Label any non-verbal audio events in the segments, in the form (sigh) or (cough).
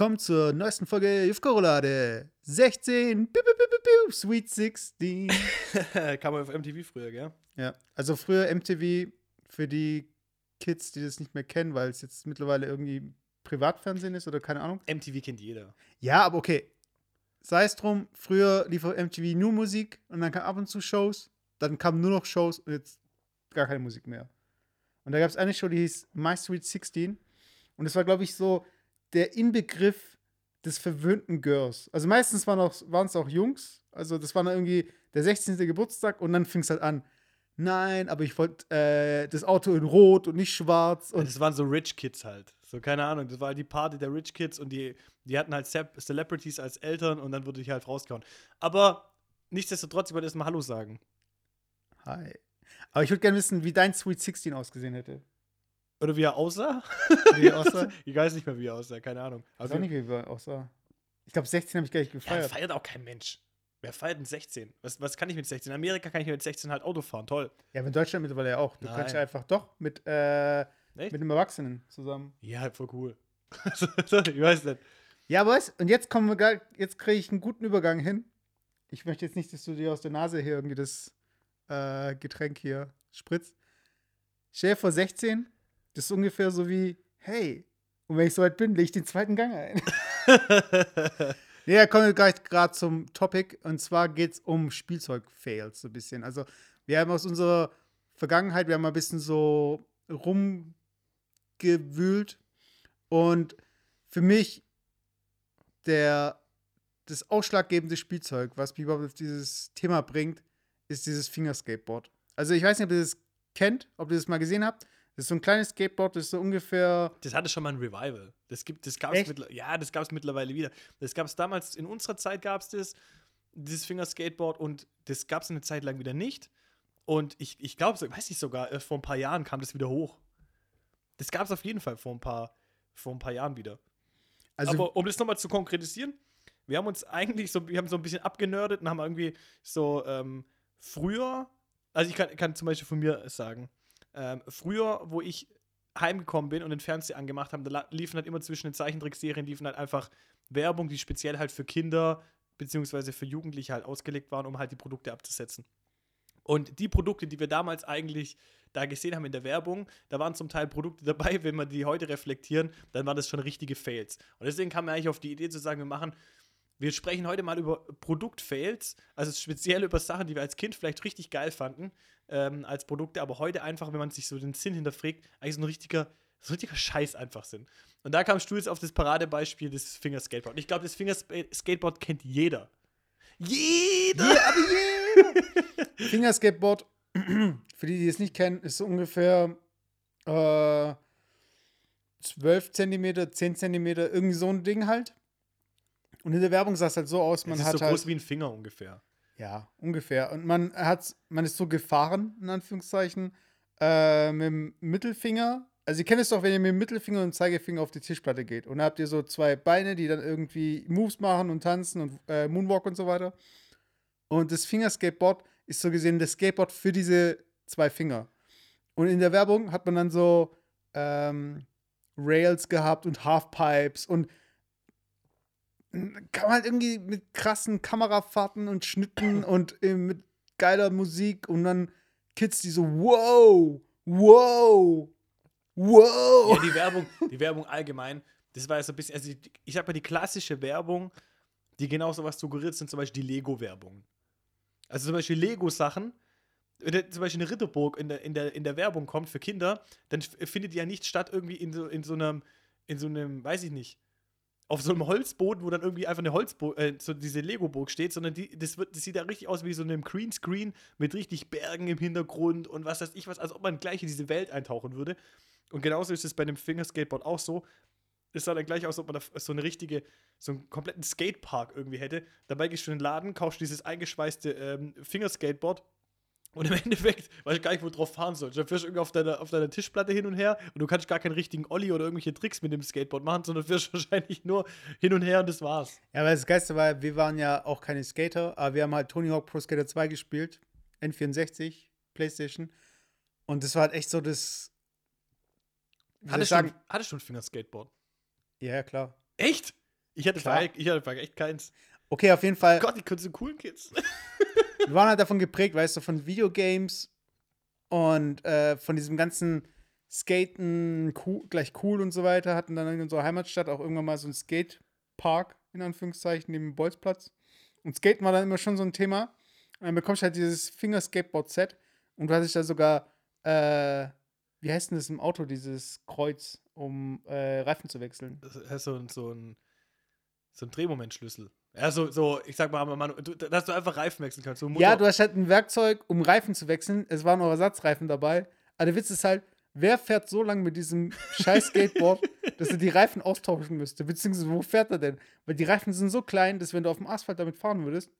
willkommen zur neuesten Folge Jufko-Roulade. 16, piu, piu, piu, piu, Sweet 16. (laughs) Kam auf MTV früher, gell? Ja, also früher MTV für die Kids, die das nicht mehr kennen, weil es jetzt mittlerweile irgendwie Privatfernsehen ist oder keine Ahnung. MTV kennt jeder. Ja, aber okay. Sei es drum, früher lief auf MTV nur Musik und dann kam ab und zu Shows, dann kamen nur noch Shows und jetzt gar keine Musik mehr. Und da gab es eine Show, die hieß My Sweet 16 und das war, glaube ich, so der Inbegriff des verwöhnten Girls. Also meistens waren es auch Jungs, also das war dann irgendwie der 16. Geburtstag und dann fing es halt an. Nein, aber ich wollte äh, das Auto in Rot und nicht schwarz. Und das waren so Rich Kids halt. So, keine Ahnung, das war halt die Party der Rich Kids und die, die hatten halt Celebrities als Eltern und dann wurde ich halt rausgehauen. Aber nichtsdestotrotz, ich wollte erstmal Hallo sagen. Hi. Aber ich würde gerne wissen, wie dein Sweet 16 ausgesehen hätte. Oder wie er aussah? (laughs) Wie er aussah? ich weiß nicht mehr, wie er aussah, keine Ahnung. Ich weiß auch nicht, wie er aussah. Ich glaube, 16 habe ich gar nicht gefeiert. Ja, feiert auch kein Mensch. Wer feiert denn 16? Was, was kann ich mit 16? In Amerika kann ich mit 16 halt Auto fahren, toll. Ja, aber in Deutschland mittlerweile ja auch. Du Nein. kannst ja einfach doch mit, äh, mit einem Erwachsenen zusammen. Ja, voll cool. (laughs) ich weiß nicht. Ja, aber was? Und jetzt kommen wir gar, jetzt kriege ich einen guten Übergang hin. Ich möchte jetzt nicht, dass du dir aus der Nase hier irgendwie das äh, Getränk hier spritzt. Stell dir vor 16, das ist ungefähr so wie, hey, und wenn ich so weit bin, lege ich den zweiten Gang ein. (laughs) (laughs) ja, kommen wir gleich gerade zum Topic. Und zwar geht es um Spielzeug-Fails so ein bisschen. Also, wir haben aus unserer Vergangenheit, wir haben mal ein bisschen so rumgewühlt. Und für mich der, das ausschlaggebende Spielzeug, was mich überhaupt auf dieses Thema bringt, ist dieses Fingerskateboard. Also ich weiß nicht, ob ihr das kennt, ob ihr das mal gesehen habt. Das ist so ein kleines Skateboard, das ist so ungefähr. Das hatte schon mal ein Revival. Das gibt, das gab's mittlerweile, ja, das gab es mittlerweile wieder. Das gab es damals, in unserer Zeit gab es das, dieses Fingerskateboard und das gab es eine Zeit lang wieder nicht. Und ich, ich glaube, weiß ich sogar, äh, vor ein paar Jahren kam das wieder hoch. Das gab es auf jeden Fall vor ein paar, vor ein paar Jahren wieder. Also, Aber um das nochmal zu konkretisieren, wir haben uns eigentlich so, wir haben so ein bisschen abgenördet und haben irgendwie so ähm, früher, also ich kann, kann zum Beispiel von mir sagen, ähm, früher, wo ich heimgekommen bin und den Fernseher angemacht habe, da liefen halt immer zwischen den Zeichentrickserien, liefen halt einfach Werbung, die speziell halt für Kinder beziehungsweise für Jugendliche halt ausgelegt waren, um halt die Produkte abzusetzen. Und die Produkte, die wir damals eigentlich da gesehen haben in der Werbung, da waren zum Teil Produkte dabei, wenn wir die heute reflektieren, dann waren das schon richtige Fails. Und deswegen kam mir eigentlich auf die Idee zu sagen, wir machen, wir sprechen heute mal über Produktfails, also speziell über Sachen, die wir als Kind vielleicht richtig geil fanden, ähm, als Produkte, aber heute einfach, wenn man sich so den Sinn hinterfragt, eigentlich so ein richtiger, so ein richtiger Scheiß einfach sind. Und da kam Stuhl auf das Paradebeispiel des Fingerskateboard. Und ich glaube, das Fingerskateboard kennt jeder. Jeder! Ja, aber jeder! (laughs) Fingerskateboard, (clears throat) für die, die es nicht kennen, ist so ungefähr äh, 12 cm, 10 cm, irgendwie so ein Ding halt. Und in der Werbung sah es halt so aus, man hat ist so halt, groß wie ein Finger ungefähr. Ja, ungefähr. Und man hat, man ist so gefahren, in Anführungszeichen, äh, mit dem Mittelfinger. Also ihr kennt es doch, wenn ihr mit dem Mittelfinger und dem Zeigefinger auf die Tischplatte geht. Und da habt ihr so zwei Beine, die dann irgendwie Moves machen und tanzen und äh, Moonwalk und so weiter. Und das Fingerskateboard ist so gesehen das Skateboard für diese zwei Finger. Und in der Werbung hat man dann so ähm, Rails gehabt und Halfpipes und kann man halt irgendwie mit krassen Kamerafahrten und Schnitten (clears throat) und äh, mit geiler Musik und dann Kids, die so, wow, wow, wow. Ja, die Werbung, die Werbung allgemein, das war ja so ein bisschen, also ich, ich habe ja die klassische Werbung, die genau so was suggeriert, sind zum Beispiel die Lego-Werbung. Also zum Beispiel Lego-Sachen, wenn zum Beispiel eine Ritterburg in der, in, der, in der Werbung kommt für Kinder, dann findet die ja nicht statt irgendwie in so, in so einem, in so einem, weiß ich nicht, auf so einem Holzboden, wo dann irgendwie einfach eine Holzburg, äh, so diese Lego-Burg steht, sondern die, das, wird, das sieht ja richtig aus wie so einem Greenscreen mit richtig Bergen im Hintergrund und was weiß ich was, als ob man gleich in diese Welt eintauchen würde. Und genauso ist es bei dem Fingerskateboard auch so. Es sah dann gleich aus, als ob man da so eine richtige, so einen kompletten Skatepark irgendwie hätte. Dabei gehst du in den Laden, kaufst dieses eingeschweißte ähm, Fingerskateboard und im (laughs) Endeffekt weiß ich gar nicht, wo du drauf fahren sollst. Dann fährst du irgendwie auf deiner, auf deiner Tischplatte hin und her und du kannst gar keinen richtigen Olli oder irgendwelche Tricks mit dem Skateboard machen, sondern fährst (laughs) wahrscheinlich nur hin und her und das war's. Ja, weil das Geiste war, wir waren ja auch keine Skater, aber wir haben halt Tony Hawk Pro Skater 2 gespielt. N64, Playstation. Und das war halt echt so das. Hattest, sagen, du, hattest du ein Fingerskateboard? Ja, klar. Echt? Ich hatte, Klar. Frage, ich hatte Frage echt keins. Okay, auf jeden Fall. Gott, die können so coolen Kids. (laughs) Wir waren halt davon geprägt, weißt du, von Videogames und äh, von diesem ganzen Skaten cool, gleich cool und so weiter. Hatten dann in unserer Heimatstadt auch irgendwann mal so einen Skatepark, in Anführungszeichen, neben dem Bolzplatz. Und Skaten war dann immer schon so ein Thema. Und dann bekommst du halt dieses Finger-Skateboard-Set und du hattest da sogar, äh, wie heißt denn das im Auto, dieses Kreuz, um äh, Reifen zu wechseln? Das ist so, so ein, so ein Drehmomentschlüssel. Ja, so, so, ich sag mal, man, du, dass du einfach Reifen wechseln kannst. Motor- Ja, du hast halt ein Werkzeug, um Reifen zu wechseln. Es waren auch Ersatzreifen dabei. Aber der Witz ist halt, wer fährt so lange mit diesem (laughs) scheiß Skateboard, dass er die Reifen austauschen müsste? Beziehungsweise, wo fährt er denn? Weil die Reifen sind so klein, dass wenn du auf dem Asphalt damit fahren würdest,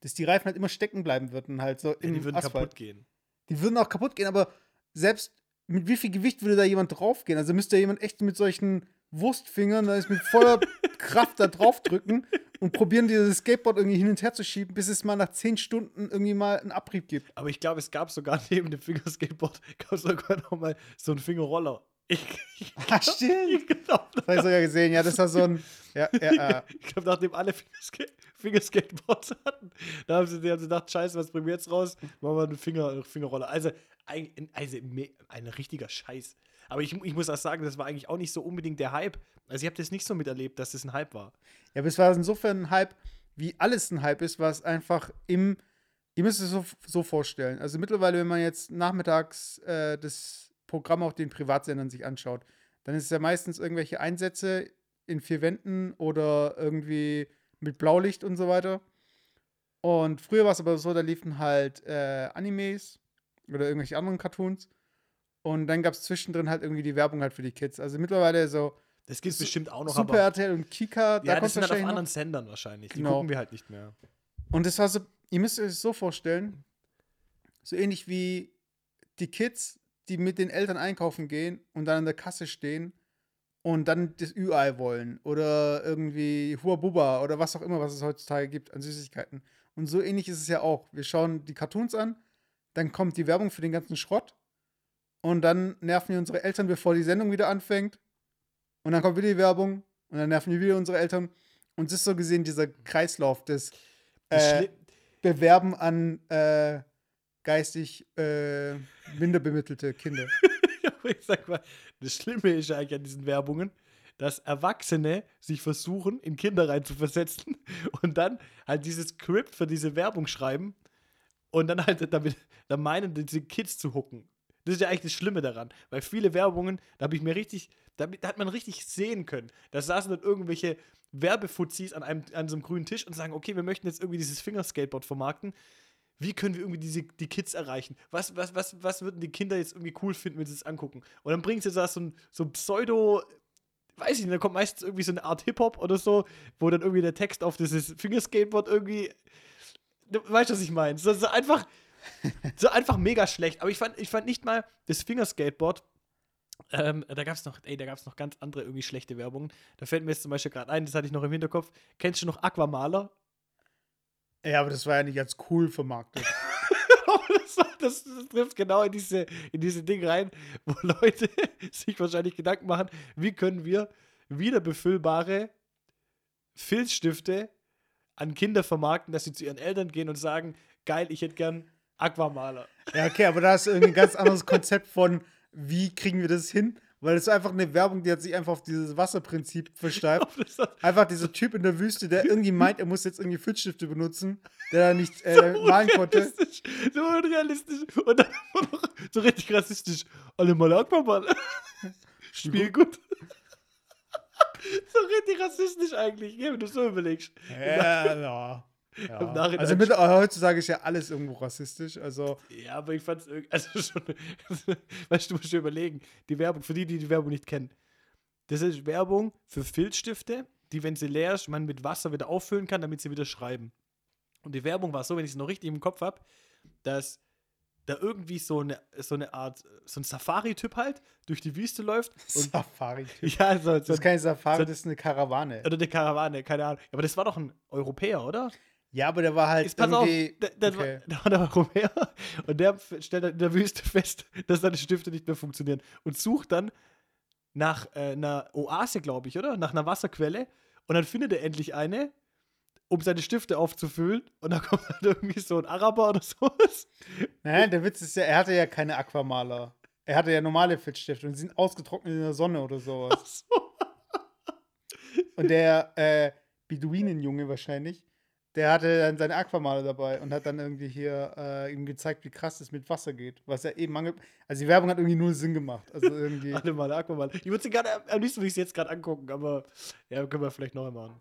dass die Reifen halt immer stecken bleiben würden, halt so ja, die würden Asphalt. kaputt gehen. Die würden auch kaputt gehen, aber selbst mit wie viel Gewicht würde da jemand draufgehen? Also müsste jemand echt mit solchen Wurstfingern, da ist mit voller (laughs) Kraft da draufdrücken und probieren, dieses Skateboard irgendwie hin und her zu schieben, bis es mal nach 10 Stunden irgendwie mal einen Abrieb gibt. Aber ich glaube, es gab sogar (laughs) neben dem Fingerskateboard gab es sogar noch mal so einen Fingerroller. Ich, ich, Ah, stimmt. genau. Das habe ich sogar gesehen. Ja, das war so ein. Ja, ja, ja. (laughs) Ich glaube, nachdem alle Fingerska Fingerskateboards hatten, da haben sie, die haben sie gedacht, scheiße, was bringen wir jetzt raus? Machen wir eine Finger, Fingerroller. Also, ein, also ein richtiger Scheiß. Aber ich, ich muss auch sagen, das war eigentlich auch nicht so unbedingt der Hype. Also ich habe das nicht so miterlebt, dass das ein Hype war. Ja, aber es war insofern ein Hype, wie alles ein Hype ist, was einfach im. Ihr müsst es so, so vorstellen. Also mittlerweile, wenn man jetzt nachmittags äh, das Programm auf den Privatsendern sich anschaut, dann ist es ja meistens irgendwelche Einsätze in vier Wänden oder irgendwie mit Blaulicht und so weiter. Und früher war es aber so, da liefen halt äh, Animes oder irgendwelche anderen Cartoons. Und dann gab es zwischendrin halt irgendwie die Werbung halt für die Kids. Also mittlerweile so Das gibt es bestimmt auch noch, Super aber RTL und Kika, da ja, das sind halt auf noch. anderen Sendern wahrscheinlich. Die Genau. gucken wir halt nicht mehr. Und das war so, ihr müsst euch das so vorstellen, so ähnlich wie die Kids, die mit den Eltern einkaufen gehen und dann an der Kasse stehen und dann das Ü-Ei wollen oder irgendwie Huabuba oder was auch immer, was es heutzutage gibt an Süßigkeiten. Und so ähnlich ist es ja auch. Wir schauen die Cartoons an, dann kommt die Werbung für den ganzen Schrott und dann nerven wir unsere Eltern, bevor die Sendung wieder anfängt. Und dann kommt wieder die Werbung und dann nerven wir wieder unsere Eltern. Und es ist so gesehen dieser Kreislauf des äh, Bewerben an äh, geistig äh, minderbemittelte Kinder. (laughs) Ich sag mal, das Schlimme ist eigentlich an diesen Werbungen, dass Erwachsene sich versuchen, in Kinder reinzuversetzen (laughs) und dann halt dieses Skript für diese Werbung schreiben und dann halt damit dann meinen, diese Kids zu hucken. Das ist ja eigentlich das Schlimme daran, weil viele Werbungen, da habe ich mir richtig, da, da hat man richtig sehen können. Da saßen dann irgendwelche Werbefuzis an, einem, an so einem grünen Tisch und sagen, okay, wir möchten jetzt irgendwie dieses Fingerskateboard vermarkten. Wie können wir irgendwie diese, die Kids erreichen? Was, was, was, was würden die Kinder jetzt irgendwie cool finden, wenn sie es angucken? Und dann bringt sie da so ein, so Pseudo, weiß ich nicht, da kommt meistens irgendwie so eine Art Hip-Hop oder so, wo dann irgendwie der Text auf dieses Fingerskateboard irgendwie. Du weißt, was ich meine? So, so einfach. So einfach mega schlecht. Aber ich fand, ich fand nicht mal das Fingerskateboard. Ähm, da gab es noch, ey, da gab es noch ganz andere irgendwie schlechte Werbungen. Da fällt mir jetzt zum Beispiel gerade ein, das hatte ich noch im Hinterkopf. Kennst du noch Aquamaler? Ja, aber das war ja nicht ganz cool vermarktet. (laughs) das, das, das trifft genau in diese, in diese Ding rein, wo (laughs) Leute sich wahrscheinlich Gedanken machen, wie können wir wiederbefüllbare Filzstifte an Kinder vermarkten, dass sie zu ihren Eltern gehen und sagen, geil, ich hätte gern Aquamaler. ja, okay, aber da ist ein ganz anderes Konzept von, wie kriegen wir das hin? Weil es ist einfach eine Werbung, die hat sich einfach auf dieses Wasserprinzip (laughs) versteift. Einfach dieser Typ in der Wüste, der irgendwie meint, er muss jetzt irgendwie Filzstifte benutzen, der da nicht (laughs) äh, malen konnte. Unrealistisch, so unrealistisch. Und dann (laughs) noch so richtig rassistisch. Alle mal Aquamaler. Spiel gut. so richtig rassistisch eigentlich, wenn du so überlegst. Ja, ja. Ja. Also mit, heutzutage ist ja alles irgendwo rassistisch. Also, Ja, aber ich fand's irgendwie, (laughs) also schon, weißt du, du musst dir überlegen, die Werbung, für die, die die Werbung nicht kennen, das ist Werbung für Filzstifte, die, wenn sie leer ist, man mit Wasser wieder auffüllen kann, damit sie wieder schreiben. Und die Werbung war so, wenn ich es noch richtig im Kopf habe, dass da irgendwie so eine, so eine Art, so ein Safari-Typ halt durch die Wüste läuft. (laughs) Und, Safari. ja, so, Das so, ist keine Safari, so- das ist eine Karawane. oder eine Karawane, keine Ahnung. Aber das war doch ein Europäer, oder? Ja, aber der war halt Jetzt pass auf, irgendwie. da, da, okay. (laughs) war, da war der Europäer und der stellt dann in der Wüste fest, dass seine Stifte nicht mehr funktionieren und sucht dann nach äh, einer Oase, glaube ich, oder? Nach einer Wasserquelle. und dann findet er endlich eine, um seine Stifte aufzufüllen. Und (laughs) dann kommt halt irgendwie so ein Araber oder sowas. Nein, der Witz ist ja, er hatte ja keine Aquamaler. Er hatte ja normale Filzstifte und die sind ausgetrocknet in der Sonne oder sowas. Ach so. Und der äh, Beduinenjunge wahrscheinlich, der hatte dann seine Aquamaler dabei und hat dann irgendwie hier äh, ihm gezeigt, wie krass es mit Wasser geht. Was ja eben mangelt. Also die Werbung hat irgendwie null Sinn gemacht. Also irgendwie. (laughs) Warte mal, Aquaman. Ich würde sie gerne, am liebsten würde ich sie jetzt gerade angucken, aber ja, können wir vielleicht noch einmal machen.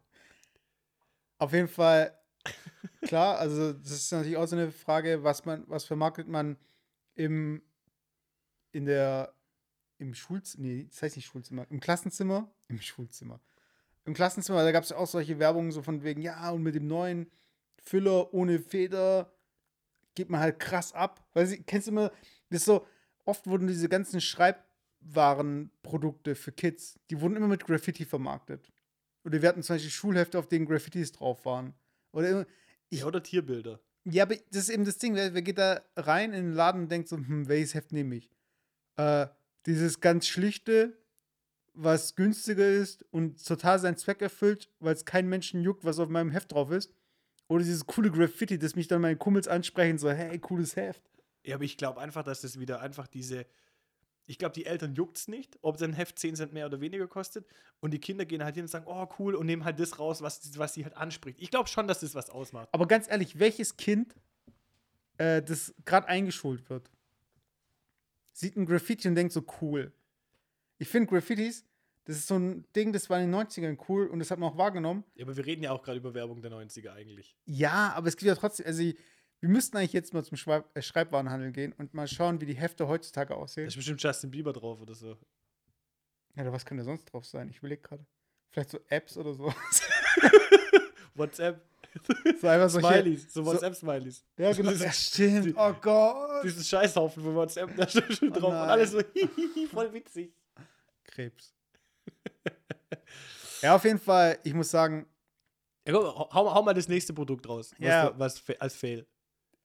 Auf jeden Fall, klar, also das ist natürlich auch so eine Frage, was man, was vermarktet man im, in der, im Schulzimmer, nee, das heißt nicht Schulzimmer, im Klassenzimmer, im Schulzimmer. Im Klassenzimmer, da gab es auch solche Werbungen so von wegen, ja, und mit dem neuen Füller ohne Feder geht man halt krass ab. Weil sie, kennst du immer, das ist so, oft wurden diese ganzen Schreibwarenprodukte für Kids, die wurden immer mit Graffiti vermarktet. Oder wir hatten zum Beispiel Schulhefte, auf denen Graffitis drauf waren. Oder immer, Ja, oder Tierbilder. ja, aber das ist eben das Ding, wer, wer geht da rein in den Laden und denkt so, hm, welches Heft nehme ich? Äh, dieses ganz schlichte, was günstiger ist und total seinen Zweck erfüllt, weil es keinen Menschen juckt, was auf meinem Heft drauf ist. Oder dieses coole Graffiti, das mich dann meine Kumpels ansprechen, so, hey, cooles Heft. Ja, aber ich glaube einfach, dass das wieder einfach diese. Ich glaube, die Eltern juckt es nicht, ob sein Heft 10 Cent mehr oder weniger kostet. Und die Kinder gehen halt hin und sagen, oh cool, und nehmen halt das raus, was, was sie halt anspricht. Ich glaube schon, dass das was ausmacht. Aber ganz ehrlich, welches Kind, äh, das gerade eingeschult wird, sieht ein Graffiti und denkt so, cool. Ich finde Graffitis, das ist so ein Ding, das war in den 90ern cool und das hat man auch wahrgenommen. Ja, aber wir reden ja auch gerade über Werbung der 90er eigentlich. Ja, aber es gibt ja trotzdem, also wir müssten eigentlich jetzt mal zum Schreib äh, Schreibwarenhandel gehen und mal schauen, wie die Hefte heutzutage Da aussehen. ist bestimmt Justin Bieber drauf oder so. Ja, oder was könnte sonst drauf sein? Ich überlege gerade. Vielleicht so Apps oder so. (laughs) WhatsApp. so einfach solche, Smileys, so so- WhatsApp-Smileys. Ja, genau. (laughs) Ja, stimmt. die- Oh Gott. Diesen Scheißhaufen von WhatsApp, (laughs) da steht schon Oh drauf. und nein. alles so, hihihi, voll witzig. Krebs. (laughs) ja, auf jeden Fall, ich muss sagen, Ja, komm, hau, hau mal das nächste Produkt raus. Was, Ja. was fa- als Fail.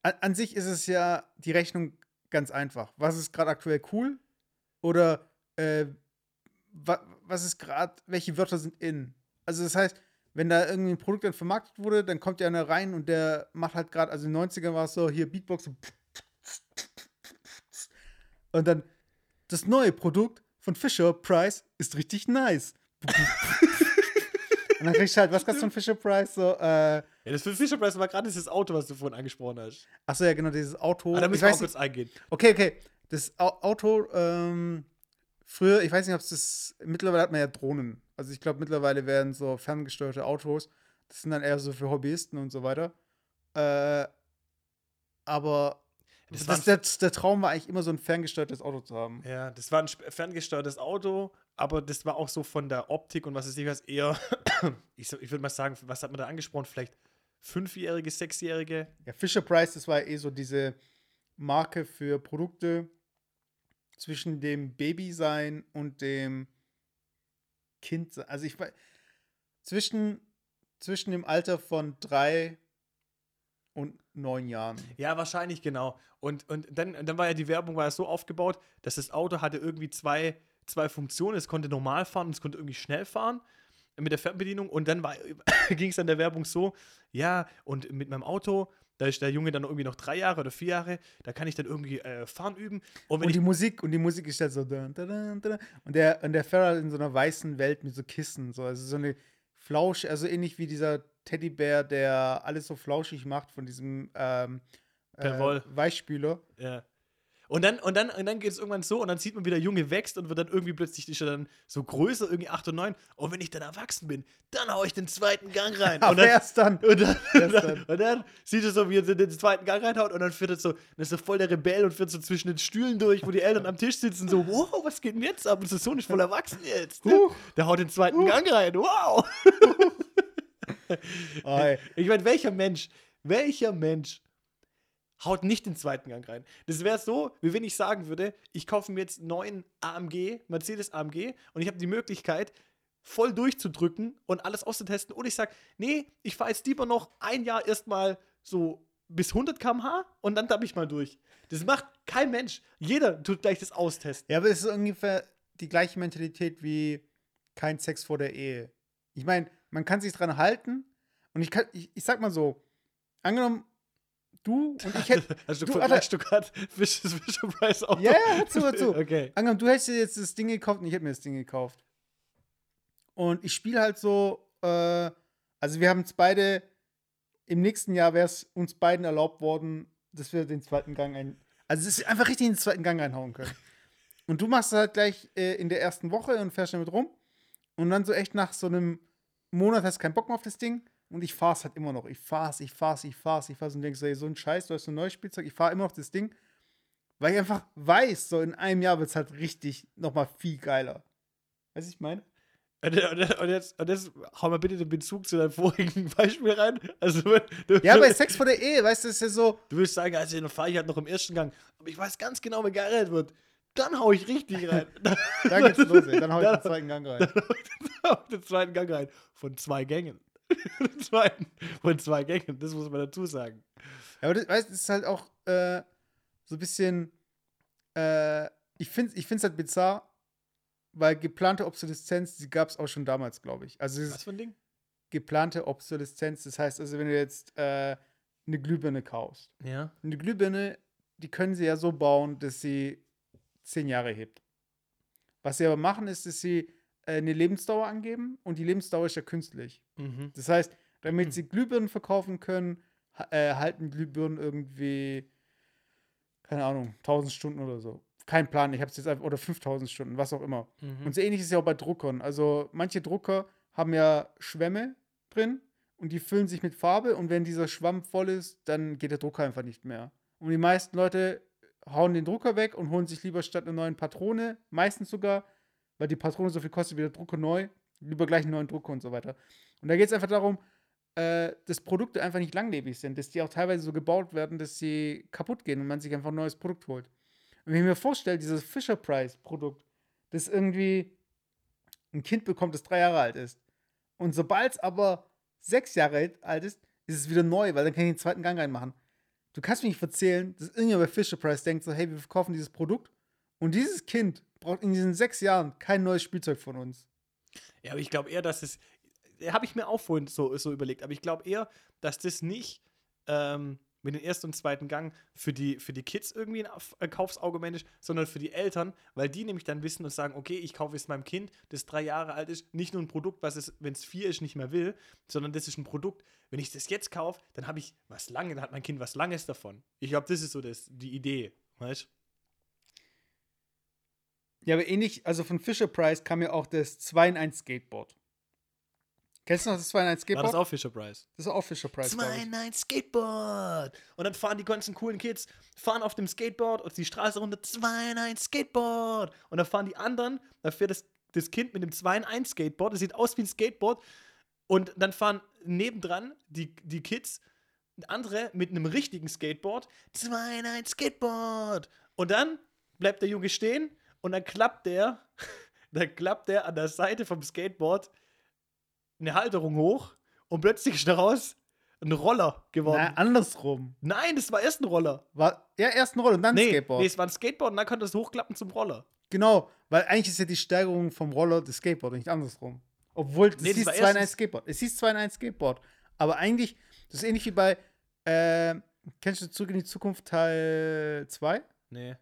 an, an sich ist es ja die Rechnung ganz einfach. Was ist gerade aktuell cool? Oder äh, wa, was ist gerade, welche Wörter sind in? Also das heißt, wenn da irgendwie ein Produkt dann vermarktet wurde, dann kommt ja einer rein und der macht halt gerade, also in den 90ern war es so, hier Beatbox so (laughs) und dann das neue Produkt von Fisher Price ist richtig nice. (laughs) und dann kriegst du halt, was kannst du von Fisher Price? So, äh, Ja, das für Fisher Price war gerade dieses Auto, was du vorhin angesprochen hast. achso, ja, genau, dieses Auto. Ah, da ich müssen wir auch kurz eingehen. Okay, okay. Das Au- Auto, ähm, früher, ich weiß nicht, ob es das, mittlerweile hat man ja Drohnen. Also ich glaube, mittlerweile werden so ferngesteuerte Autos, das sind dann eher so für Hobbyisten und so weiter. Äh, aber Das das der, der Traum war eigentlich immer so ein ferngesteuertes Auto zu haben. Ja, das war ein ferngesteuertes Auto, aber das war auch so von der Optik und was ist ich was eher, (coughs) ich, ich würde mal sagen, was hat man da angesprochen? Vielleicht fünfjährige, sechsjährige? Ja, Fisher Price, das war eh so diese Marke für Produkte zwischen dem Babysein und dem Kind. Also ich weiß, zwischen, zwischen dem Alter von drei und neun Jahren. Ja, wahrscheinlich, genau. Und, und dann, dann war ja die Werbung war ja so aufgebaut, dass das Auto hatte irgendwie zwei, zwei Funktionen. Es konnte normal fahren und es konnte irgendwie schnell fahren mit der Fernbedienung. Und dann (clears throat) ging es an der Werbung so, ja, und mit meinem Auto, da ist der Junge dann irgendwie noch drei Jahre oder vier Jahre, da kann ich dann irgendwie äh, fahren üben. Und Und die Musik, und die Musik ist halt so. Und der, und der Ferrer in so einer weißen Welt mit so Kissen. So. Also so eine Flausch, also ähnlich wie dieser Teddybär, der alles so flauschig macht von diesem ähm, Perwoll. Weichspüler. Ja. Und dann, und dann, und dann geht es irgendwann so und dann sieht man, wie der Junge wächst und wird dann irgendwie plötzlich ist er dann so größer, irgendwie 8 und 9. Und wenn ich dann erwachsen bin, dann hau ich den zweiten Gang rein. (laughs) Und dann, erst dann. und dann, (laughs) und dann. und dann sieht er so, wie er den zweiten Gang reinhaut und dann führt er so, dann ist er voll der Rebell und führt so zwischen den Stühlen durch, wo die Eltern am Tisch sitzen, so, wow, was geht denn jetzt ab? Unser Sohn ist voll erwachsen jetzt. Ne? Der haut den zweiten Gang rein, wow. (laughs) Ich meine, welcher Mensch, welcher Mensch haut nicht den zweiten Gang rein? Das wäre so, wie wenn ich sagen würde, ich kaufe mir jetzt einen neuen AMG, Mercedes AMG, und ich habe die Möglichkeit, voll durchzudrücken und alles auszutesten. Und ich sage, nee, ich fahre jetzt lieber noch ein Jahr erstmal so bis 100 km/h und dann tapp ich mal durch. Das macht kein Mensch. Jeder tut gleich das austesten. Ja, aber es ist ungefähr die gleiche Mentalität wie kein Sex vor der Ehe. Ich meine, man kann sich dran halten. Und ich kann, ich, ich sag mal so, angenommen, du und ich hätte. Also (laughs) du, du vergleichst du gerade (laughs) Fisher Price Auto? Ja, ja, hör zu, hör zu. Okay. Angenommen, du hättest dir jetzt das Ding gekauft und ich hätte mir das Ding gekauft. Und ich spiele halt so, äh, also wir haben es beide, im nächsten Jahr wäre es uns beiden erlaubt worden, dass wir den zweiten Gang ein. Also es ist einfach richtig in den zweiten Gang reinhauen können. (laughs) Und du machst es halt gleich äh, in der ersten Woche und fährst damit rum. Und dann so echt nach so einem Monat hast du keinen Bock mehr auf das Ding. Und ich fahr's halt immer noch. Ich fahr's, ich fahr's, ich fahr's, ich fahr's und denkst so, ey, so ein Scheiß, du hast so ein neues Spielzeug. Ich fahr immer noch das Ding. Weil ich einfach weiß, so in einem Jahr wird's halt richtig nochmal viel geiler. Weißt du, ich meine? Und, und, und, jetzt, und jetzt hau mal bitte den Bezug zu deinem vorigen (laughs) Beispiel rein. Also, du, Ja, bei (laughs) Sex vor der Ehe, weißt du, ist ja so. Du willst sagen, also dann fahre ich halt noch im ersten Gang. Aber ich weiß ganz genau, wie geil wird. Dann hau ich richtig rein. (laughs) Dann geht's los, ey. Dann hau ich den zweiten Gang rein. Dann hau ich den- hau ich den zweiten Gang rein. Von zwei Gängen. (laughs) Zweiten, von zwei Gängen, das muss man dazu sagen. Ja, aber das, weißt, das ist halt auch äh, so ein bisschen. Äh, ich finde es ich find's halt bizarr, weil geplante Obsoleszenz, die gab es auch schon damals, glaube ich. Also, Was für ein Ding? geplante Obsoleszenz, das heißt also, wenn du jetzt äh, eine Glühbirne kaufst. Ja. Eine Glühbirne, die können sie ja so bauen, dass sie zehn Jahre hebt. Was sie aber machen, ist, dass sie eine Lebensdauer angeben und die Lebensdauer ist ja künstlich. Mhm. Das heißt, damit sie Glühbirnen verkaufen können, äh, halten Glühbirnen irgendwie, keine Ahnung, 1000 Stunden oder so. Kein Plan, ich habe es jetzt einfach, oder 5000 Stunden, was auch immer. Mhm. Und so ähnlich ist es ja auch bei Druckern. Also manche Drucker haben ja Schwämme drin und die füllen sich mit Farbe und wenn dieser Schwamm voll ist, dann geht der Drucker einfach nicht mehr. Und die meisten Leute hauen den Drucker weg und holen sich lieber statt einer neuen Patrone, meistens sogar, weil die Patrone so viel kostet wie der Drucker neu, lieber gleich einen neuen Drucker und so weiter. Und da geht es einfach darum, äh, dass Produkte einfach nicht langlebig sind, dass die auch teilweise so gebaut werden, dass sie kaputt gehen und man sich einfach ein neues Produkt holt. Und wenn ich mir vorstelle, dieses Fisher Price Produkt, das irgendwie ein Kind bekommt, das drei Jahre alt ist. Und sobald es aber sechs Jahre alt ist, ist es wieder neu, weil dann kann ich den zweiten Gang reinmachen. Du kannst mir nicht erzählen, dass irgendjemand bei Fisher Price denkt, so, hey, wir verkaufen dieses Produkt und dieses Kind braucht in diesen sechs Jahren kein neues Spielzeug von uns. Ja, aber ich glaube eher, dass es. Habe ich mir auch vorhin so, so überlegt, aber ich glaube eher, dass das nicht ähm, mit dem ersten und zweiten Gang für die, für die Kids irgendwie ein Auf- äh, Kaufsargument ist, sondern für die Eltern, weil die nämlich dann wissen und sagen: Okay, ich kaufe jetzt meinem Kind, das drei Jahre alt ist, nicht nur ein Produkt, was es, wenn es vier ist, nicht mehr will, sondern das ist ein Produkt. Wenn ich das jetzt kaufe, dann habe ich was lange, dann hat mein Kind was Langes davon. Ich glaube, das ist so das, die Idee, weißt du? Ja, aber ähnlich, also von Fisher Price kam ja auch das 2 in 1 Skateboard. Kennst du noch das 2 in 1 War Skateboard? das auch Fisher Price? das ist auch Fisher Price. glaub ich. 2 Skateboard. Und dann fahren die ganzen coolen Kids, fahren auf dem Skateboard und die Straße runter, 2 in 1 Skateboard. Und dann fahren die anderen, da fährt das, das Kind mit dem 2 in 1 Skateboard, das sieht aus wie ein Skateboard. Und dann fahren nebendran die, die Kids, andere mit einem richtigen Skateboard, 2 in 1 Skateboard. Und dann bleibt der Junge stehen und dann klappt der, (laughs) dann klappt der an der Seite vom Skateboard eine Halterung hoch und plötzlich ist daraus ein Roller geworden. Na, andersrum. Nein, das war erst ein Roller. War, ja, erst ein Roller und dann Nee, Skateboard. nee, es war ein Skateboard und dann konnte es hochklappen zum Roller. Genau, weil eigentlich ist ja die Steigerung vom Roller das Skateboard, nicht andersrum. Obwohl, das Nee, hieß war 2 in 1 erstens- Skateboard. Es hieß 2 in 1 Skateboard. Aber eigentlich, das ist ähnlich wie bei, äh, kennst du Zurück in die Zukunft Teil 2? Nee,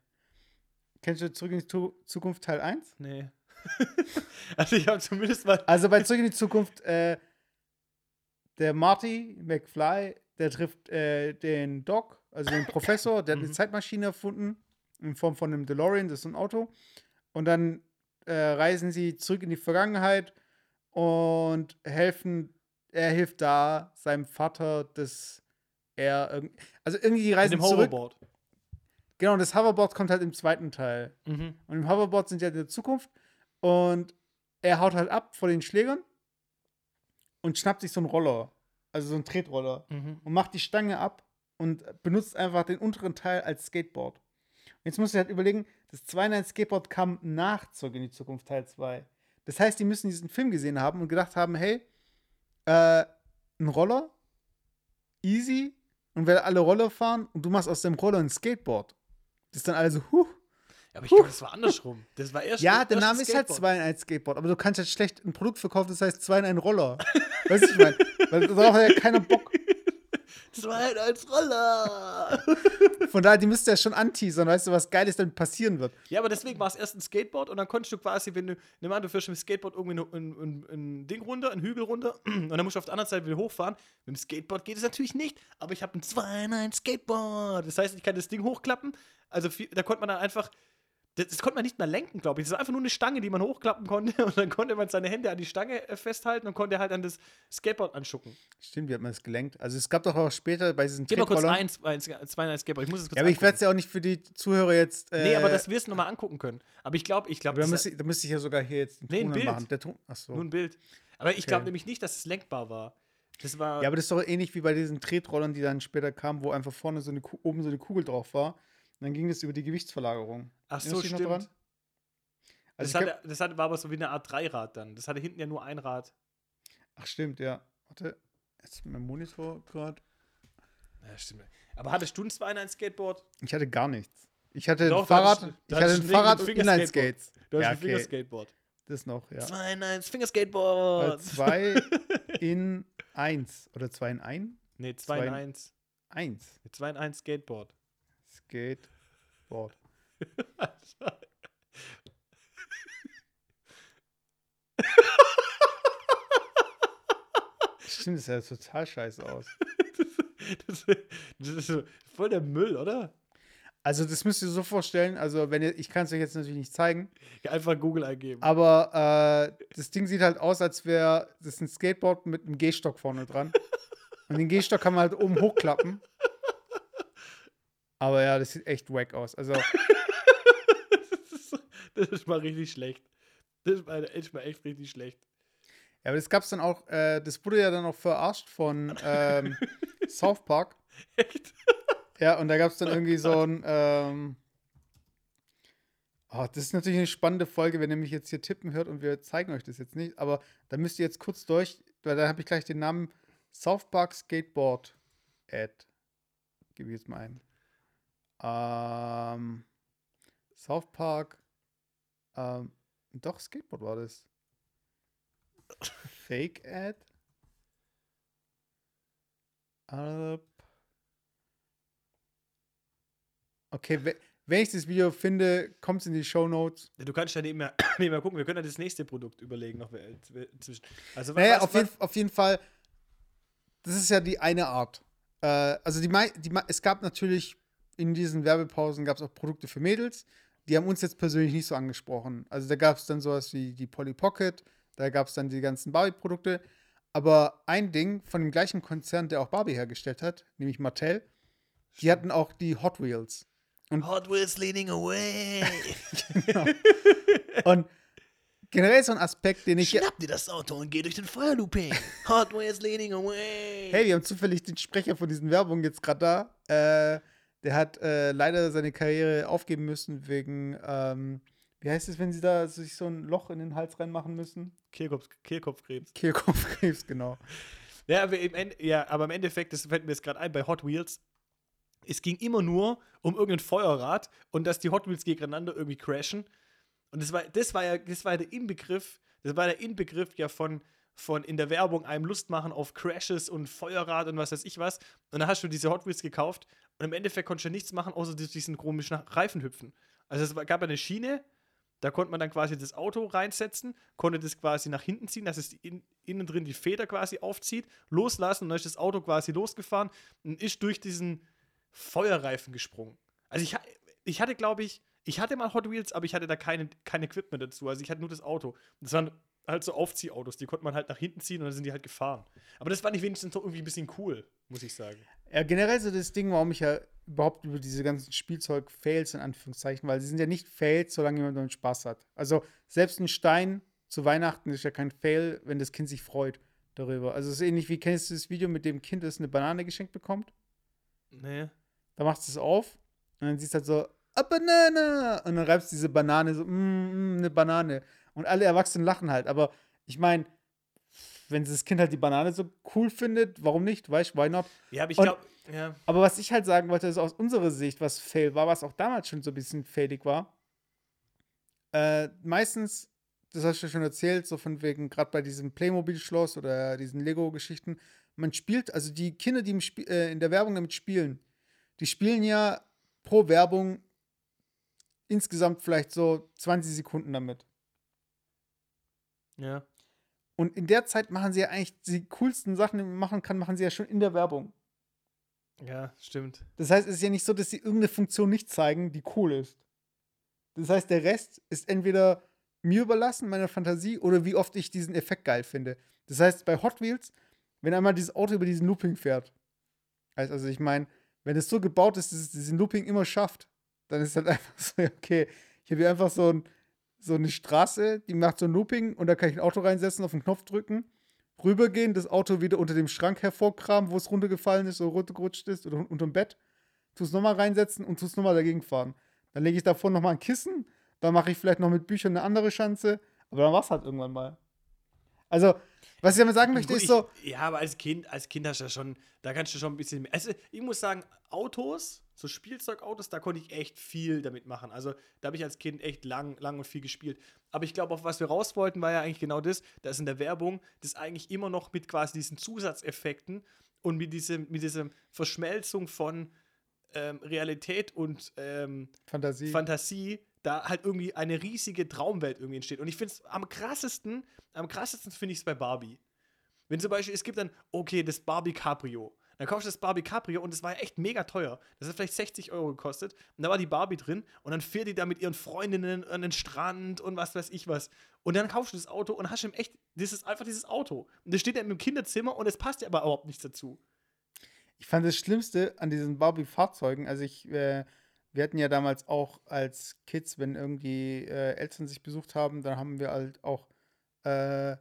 Kennst du Zurück in die Tu- Zukunft Teil 1? nee. (laughs) also ich habe zumindest mal. Also bei Zurück in die Zukunft, äh, der Marty McFly, der trifft äh, den Doc, also den Professor, der hat eine Mhm. Zeitmaschine erfunden, in Form von einem DeLorean, das ist so ein Auto. Und dann äh, reisen sie zurück in die Vergangenheit und helfen, er hilft da seinem Vater, dass er irgend, also irgendwie reisen dem zurück. Hoverboard. Genau, und das Hoverboard kommt halt im zweiten Teil. Mhm. Und im Hoverboard sind ja in der Zukunft. Und er haut halt ab vor den Schlägern und schnappt sich so einen Roller. Also so einen Tretroller. Mhm. Und macht die Stange ab und benutzt einfach den unteren Teil als Skateboard. Und jetzt musst du halt überlegen, das 2 in 1 Skateboard kam nach Zurück in die Zukunft Teil 2. Das heißt, die müssen diesen Film gesehen haben und gedacht haben, hey, äh, ein Roller, easy, und wenn alle Roller fahren und du machst aus dem Roller ein Skateboard. Das ist dann alle so, huh, Aber ich glaube, das war andersrum. Das war erst Ja, der Name ist halt Skateboard. 2 in 1 Skateboard, aber du kannst halt schlecht ein Produkt verkaufen, das heißt 2 in 1 Roller. weißt du, ich meine? Weil darauf hat ja keiner Bock. (laughs) Zwei in eins Roller. Von daher, die müsste ja schon anteasern, weißt du, was Geiles damit passieren wird. ja, aber deswegen war es erst ein Skateboard und dann konntest du quasi, wenn du, nimm an, du fährst mit dem Skateboard irgendwie ein, ein, ein, ein Ding runter, ein Hügel runter (clears throat) und dann musst du auf der anderen Seite wieder hochfahren. Mit dem Skateboard geht es natürlich nicht, aber ich habe ein 2 in 1 Skateboard. Das heißt, ich kann das Ding hochklappen. Also viel, da konnte man dann einfach. Das, das konnte man nicht mehr lenken, glaube ich. Das war einfach nur eine Stange, die man hochklappen konnte (laughs) und dann konnte man seine Hände an die Stange äh, festhalten und konnte halt an das Skateboard anschucken. Stimmt, wie hat man das gelenkt? Also es gab doch auch später bei diesen Gib mal kurz ein, zwei, zwei in ein Skateboard. Ich muss es kurz Ja, aber ich angucken. werde es ja auch nicht für die Zuhörer jetzt. Äh, Nee, aber dass wir es nochmal angucken können. Aber ich glaube, ich glaube, da, das müsste, ich- ich ja sogar hier jetzt den Nee, ein Ton Bild. machen. Der Ton, ach so. nur ein Bild. Aber ich glaube nämlich nicht, dass es lenkbar war. Das war. Ja, aber das ist doch ähnlich wie bei diesen Tretrollern, die dann später kamen, wo einfach vorne so eine oben so eine Kugel drauf war. Und dann ging das über die Gewichtsverlagerung. ach so, dich noch stimmt. dran? Also das, ich glaub, hatte, das hatte, war aber so wie eine Art Dreirad dann. Das hatte hinten ja nur ein Rad. ach stimmt, ja. Warte, jetzt mein Monitor gerade. Ja, stimmt. Aber hattest du ein 2 in ein Skateboard? Ich hatte gar nichts. Ich hatte Doch, ein Fahrrad, du ich hatte ein Fahrrad und Inline-Skates. Du hast Ja, ein okay. Fingerskateboard. Das noch, ja. 2 in 1 Äh, Fingerskateboard. zwei (laughs) in eins. Oder zwei in ein? Nee, 2 in zwei in- 1. Eins. 2 in 1 Skateboard. Skateboard. Stimmt, das sah total scheiße aus. das, das ist so voll der Müll, oder? Also, das müsst ihr so vorstellen. Also, wenn ihr, ich kann es euch jetzt natürlich nicht zeigen, Ja, einfach Google eingeben. aber äh, das Ding sieht halt aus, als wäre das ein Skateboard mit einem Gehstock vorne dran. Und den Gehstock kann man halt oben hochklappen. Aber ja, das sieht echt wack aus. Also, (laughs) das, ist, das ist mal richtig schlecht. Das ist mal, ist mal echt richtig schlecht. ja, aber das gab's dann auch, äh, das wurde ja dann auch verarscht von ähm, (laughs) South Park. Echt? Ja, und da gab es dann irgendwie so ein. Ähm, oh, das ist natürlich eine spannende Folge, wenn ihr mich jetzt hier tippen hört und wir zeigen euch das jetzt nicht. Aber da müsst ihr jetzt kurz durch, weil da habe ich gleich den Namen South Park Skateboard Ad. Gebe ich jetzt mal ein. Ähm, South Park. Ähm, doch, Skateboard war das. Fake Ad. Okay, we- wenn ich das Video finde, kommt es in die Show Notes. Du kannst ja nebenher, (coughs) nebenher gucken. Wir können ja das nächste Produkt überlegen noch zw- zwischen. Also, Naja, was- auf, jeden, auf jeden Fall, das ist ja die eine Art. Äh, also die, die, es gab natürlich in diesen Werbepausen gab es auch Produkte für Mädels. Die haben uns jetzt persönlich nicht so angesprochen. Also da gab es dann sowas wie die Polly Pocket, da gab es dann die ganzen Barbie-Produkte. Aber ein Ding von dem gleichen Konzern, der auch Barbie hergestellt hat, nämlich Mattel, die hatten auch die Hot Wheels. Hot Wheels leading away. (laughs) Und generell so ein Aspekt, den ich. Schnapp dir das Auto und geh durch den Feuerlooping. Hot Wheels leading away. Hey, wir haben zufällig den Sprecher von diesen Werbungen jetzt gerade da. Äh, der hat äh, leider seine Karriere aufgeben müssen wegen, ähm, wie heißt es, wenn sie da sich so ein Loch in den Hals reinmachen müssen? Kehlkopf, Kehlkopfkrebs. Kehlkopfkrebs, genau. Ja, aber im, Ende, ja, aber im Endeffekt, das fällt mir jetzt gerade ein, bei Hot Wheels, es ging immer nur um irgendein Feuerrad und dass die Hot Wheels gegeneinander irgendwie crashen. Und das war, das war ja, das war ja der Inbegriff, das war der Inbegriff ja von, von in der Werbung einem Lust machen auf Crashes und Feuerrad und was weiß ich was. Und dann hast du diese Hot Wheels gekauft und im Endeffekt konntest du nichts machen, außer diesen komischen Reifen hüpfen. Also es gab eine Schiene, da konnte man dann quasi das Auto reinsetzen, konnte das quasi nach hinten ziehen, dass es in, innen drin die Feder quasi aufzieht, loslassen und dann ist das Auto quasi losgefahren und ist durch diesen Feuerreifen gesprungen. Also ich, ich hatte, glaube ich, ich hatte mal Hot Wheels, aber ich hatte da keine, kein Equipment dazu. Also ich hatte nur das Auto. Das waren halt so Aufziehautos, die konnte man halt nach hinten ziehen und dann sind die halt gefahren. Aber das fand ich wenigstens doch irgendwie ein bisschen cool, muss ich sagen. Ja, generell so das Ding, warum ich ja überhaupt über diese ganzen Spielzeug-Fails in Anführungszeichen, weil sie sind ja nicht Fails, solange jemand damit Spaß hat. Also selbst ein Stein zu Weihnachten ist ja kein Fail, wenn das Kind sich freut darüber. Also es ist ähnlich wie, kennst du das Video mit dem Kind, das eine Banane geschenkt bekommt? Nee. Da machst du es auf und dann siehst du halt so, a Banane! Und dann reibst du diese Banane so, mm, mm, eine Banane. Und alle Erwachsenen lachen halt. Aber ich meine, wenn das Kind halt die Banane so cool findet, warum nicht? Weißt du, why not? Ja, aber ich glaube, ja. Aber was ich halt sagen wollte, ist aus unserer Sicht, was fail war, was auch damals schon so ein bisschen failig war, äh, meistens, das hast du ja schon erzählt, so von wegen, gerade bei diesem Playmobil-Schloss oder diesen Lego-Geschichten, man spielt, also die Kinder, die im Spiel, äh, in der Werbung damit spielen, die spielen ja pro Werbung insgesamt vielleicht so 20 Sekunden damit. Ja. Und in der Zeit machen sie ja eigentlich die coolsten Sachen, die man machen kann, machen sie ja schon in der Werbung. Ja, stimmt. Das heißt, es ist ja nicht so, dass sie irgendeine Funktion nicht zeigen, die cool ist. Das heißt, der Rest ist entweder mir überlassen, meiner Fantasie, oder wie oft ich diesen Effekt geil finde. Das heißt, bei Hot Wheels, wenn einmal dieses Auto über diesen Looping fährt, also ich meine, wenn es so gebaut ist, dass es diesen Looping immer schafft, dann ist halt (laughs) einfach so, okay, ich habe hier einfach so, ein, so eine Straße, die macht so ein Looping und da kann ich ein Auto reinsetzen, auf den Knopf drücken, rübergehen, das Auto wieder unter dem Schrank hervorkramen, wo es runtergefallen ist oder runtergerutscht ist oder unter dem Bett, tu es nochmal reinsetzen und tu es nochmal dagegen fahren. Dann lege ich davor nochmal ein Kissen, dann mache ich vielleicht noch mit Büchern eine andere Schanze, aber dann war es halt irgendwann mal. Also, was ich damit sagen möchte, Gut, ist so, Ich, ja, aber als Kind, als Kind hast du ja schon, da kannst du schon ein bisschen mehr. Also, ich muss sagen, Autos, so Spielzeugautos, da konnte ich echt viel damit machen. Also, da habe ich als Kind echt lang, lang und viel gespielt. Aber ich glaube, auf was wir raus wollten, war ja eigentlich genau das, dass in der Werbung das eigentlich immer noch mit quasi diesen Zusatzeffekten und mit diesem, mit dieser Verschmelzung von ähm, Realität und ähm, Fantasie. Fantasie da halt irgendwie eine riesige Traumwelt irgendwie entsteht. Und ich finde es am krassesten, am krassesten finde ich es bei Barbie. Wenn zum Beispiel, es gibt dann, okay, das Barbie Cabrio. Dann kaufst du das Barbie Cabrio und das war ja echt mega teuer. Das hat vielleicht 60 Euro gekostet. Und da war die Barbie drin und dann fährt die da mit ihren Freundinnen an den Strand und was weiß ich was. Und dann kaufst du das Auto und hast ihm echt, das ist einfach dieses Auto. Und das steht dann im Kinderzimmer und es passt dir aber überhaupt nichts dazu. Ich fand das Schlimmste an diesen Barbie-Fahrzeugen, also ich, äh, wir hatten ja damals auch als Kids, wenn irgendwie äh, Eltern sich besucht haben, dann haben wir halt auch äh,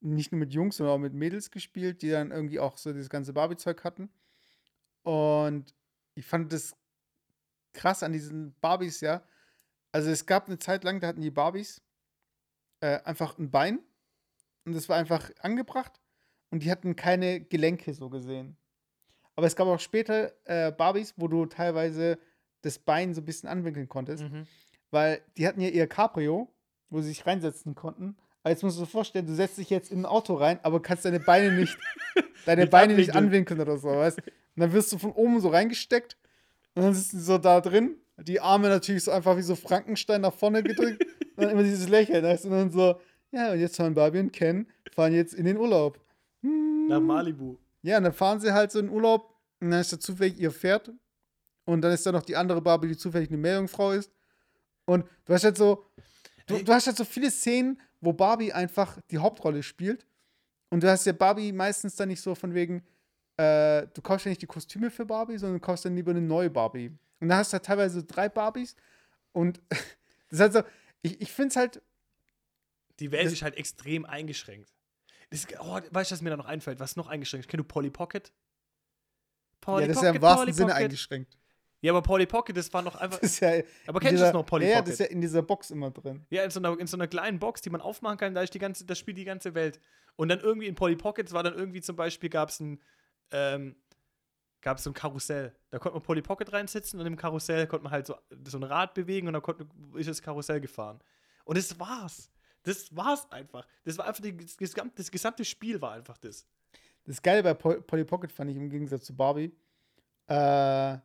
nicht nur mit Jungs, sondern auch mit Mädels gespielt, die dann irgendwie auch so dieses ganze Barbie-Zeug hatten. Und ich fand das krass an diesen Barbies, ja. Also es gab eine Zeit lang, da hatten die Barbies äh, einfach ein Bein und das war einfach angebracht und die hatten keine Gelenke so gesehen. Aber es gab auch später äh, Barbies, wo du teilweise das Bein so ein bisschen anwinkeln konntest, weil die hatten ja ihr Cabrio, wo sie sich reinsetzen konnten. Aber jetzt musst du dir vorstellen, du setzt dich jetzt in ein Auto rein, aber kannst deine Beine nicht, (laughs) deine Nicht Beine nicht anwinkeln. oder so, weißt? Und dann wirst du von oben so reingesteckt und dann sitzen sie so da drin, die Arme natürlich so einfach wie so Frankenstein nach vorne gedrückt (laughs) und dann immer dieses Lächeln, weißt? du? Und dann so, ja, und jetzt fahren Barbie und Ken, fahren jetzt in den Urlaub. Nach Malibu. Ja, und dann fahren sie halt so in Urlaub und dann ist da zufällig ihr Pferd und dann ist da noch die andere Barbie, die zufällig eine Meerjungfrau ist. Und du hast halt so, du, du hast halt so viele Szenen, wo Barbie einfach die Hauptrolle spielt. Und du hast ja Barbie meistens dann nicht so von wegen, äh, du kaufst ja nicht die Kostüme für Barbie, sondern du kaufst dann lieber eine neue Barbie. Und da hast du halt teilweise so drei Barbies. Und (laughs) das ist halt so, ich, ich finde es halt, Die Welt ist halt extrem eingeschränkt. Das, oh, weißt du, was mir da noch einfällt? Was noch eingeschränkt ist? Kennst du Polly Pocket? Polly ja, das ist ja im wahrsten Sinne eingeschränkt. Ja, aber Polly Pocket, das war noch einfach. (laughs) Das ist ja, aber kennst du das noch, Polly ja, ja, Pocket? das ist ja in dieser Box immer drin. Ja, in so, einer, in so einer kleinen Box, die man aufmachen kann, da ist die ganze, das spielt die ganze Welt. Und dann irgendwie in Polly Pockets war dann irgendwie zum Beispiel gab es ein, ähm, gab es so ein Karussell. Da konnte man Polly Pocket reinsitzen und im Karussell konnte man halt so, so ein Rad bewegen und dann konnte, ist das Karussell gefahren. Und das war's. Das war's einfach. Das war einfach die, das, gesamte, das gesamte Spiel war einfach das. Das Geile bei Pol Polly Pocket fand ich im Gegensatz zu Barbie. Äh,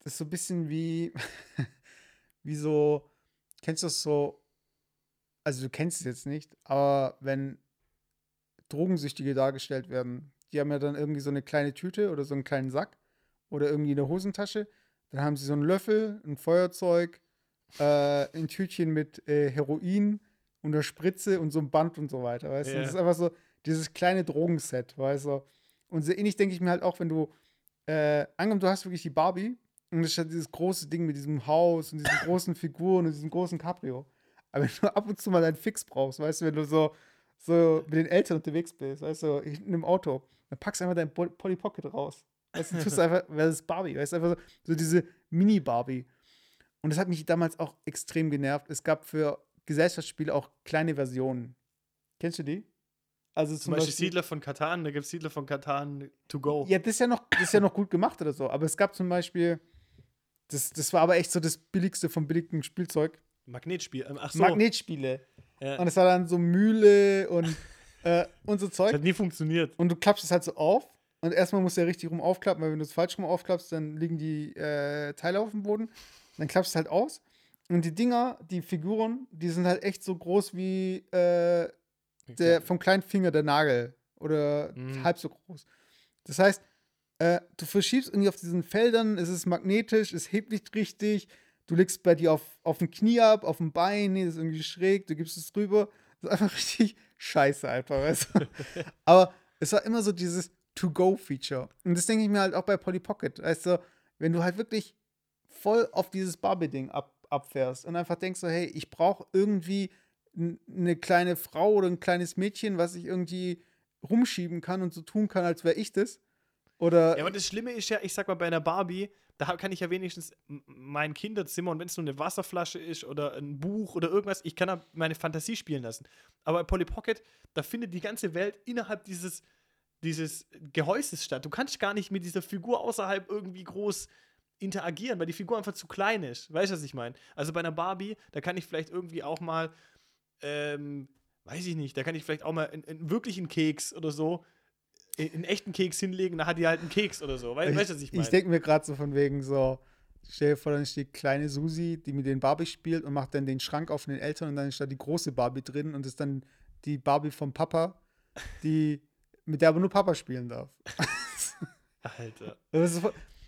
das ist so ein bisschen wie, (laughs) wie so, kennst du das so, also du kennst es jetzt nicht, aber wenn Drogensüchtige dargestellt werden, die haben ja dann irgendwie so eine kleine Tüte oder so einen kleinen Sack oder irgendwie eine Hosentasche, dann haben sie so einen Löffel, ein Feuerzeug, äh, ein Tütchen mit äh, Heroin und einer Spritze und so ein Band und so weiter, weißt du? Ja. Das ist einfach so dieses kleine Drogenset, weißt du? Und so ähnlich denke ich mir halt auch, wenn du, äh, angenommen, du hast wirklich die Barbie und es ist halt dieses große Ding mit diesem Haus und diesen großen Figuren und diesem großen Cabrio. Aber wenn du ab und zu mal deinen Fix brauchst, weißt du, wenn du so, so mit den Eltern unterwegs bist, weißt du, in einem Auto, dann packst du einfach dein Pol- Polly Pocket raus. Weißt du, tust einfach, weil das ist Barbie, weißt du, einfach so, so diese Mini-Barbie. Und das hat mich damals auch extrem genervt. Es gab für Gesellschaftsspiele auch kleine Versionen. Kennst du die? Also Zum Beispiel Siedler von Katan, da gibt es Siedler von Katan to go. Ja, das ist ja noch, das ist ja noch gut gemacht oder so. Aber es gab zum Beispiel, das, das war aber echt so das billigste vom billigen Spielzeug. Magnetspiel. ähm, Ach so. Magnetspiele. ja. Und es war dann so Mühle und, (laughs) äh, und so Das Zeug. hat nie funktioniert. Und du klappst es halt so auf. Und erstmal musst du ja richtig rum aufklappen, weil wenn du es falsch rum aufklappst, dann liegen die äh, Teile auf dem Boden. Dann klappst du es halt aus. Und die Dinger, die Figuren, die sind halt echt so groß wie äh, der, vom kleinen Finger der Nagel. Oder Mhm. halb so groß. Das heißt, äh, du verschiebst irgendwie auf diesen Feldern, es ist magnetisch, es hebt nicht richtig. Du legst bei dir auf, auf dem Knie ab, auf dem Bein, nee, das ist irgendwie schräg, du gibst es rüber. Das ist einfach (laughs) richtig scheiße einfach, weißt du? (laughs) Aber es war immer so dieses To-Go-Feature. Und das denke ich mir halt auch bei Polly Pocket. Weißt du, wenn du halt wirklich voll auf dieses Barbie-Ding ab, abfährst und einfach denkst so, hey, ich brauche irgendwie eine kleine Frau oder ein kleines Mädchen, was ich irgendwie rumschieben kann und so tun kann, als wäre ich das. Oder Ja, aber das Schlimme ist ja, ich sag mal, bei einer Barbie, da kann ich ja wenigstens mein Kinderzimmer und wenn es nur eine Wasserflasche ist oder ein Buch oder irgendwas, ich kann da meine Fantasie spielen lassen. Aber bei Polly Pocket, da findet die ganze Welt innerhalb dieses, dieses Gehäuses statt. Du kannst gar nicht mit dieser Figur außerhalb irgendwie groß interagieren, weil die Figur einfach zu klein ist. Weißt du, was ich meine? Also bei einer Barbie, da kann ich vielleicht irgendwie auch mal, ähm, weiß ich nicht, da kann ich vielleicht auch mal einen, wirklichen Keks oder so, einen echten Keks hinlegen, da hat die halt einen Keks oder so. Weißt du, was ich meine? ich denke mir gerade so von wegen so, stell dir vor, dann steht kleine Susi, die mit den Barbie spielt und macht dann den Schrank auf den Eltern und dann ist da die große Barbie drin und ist dann die Barbie vom Papa, die mit der aber nur Papa spielen darf. (laughs) Alter. Das ist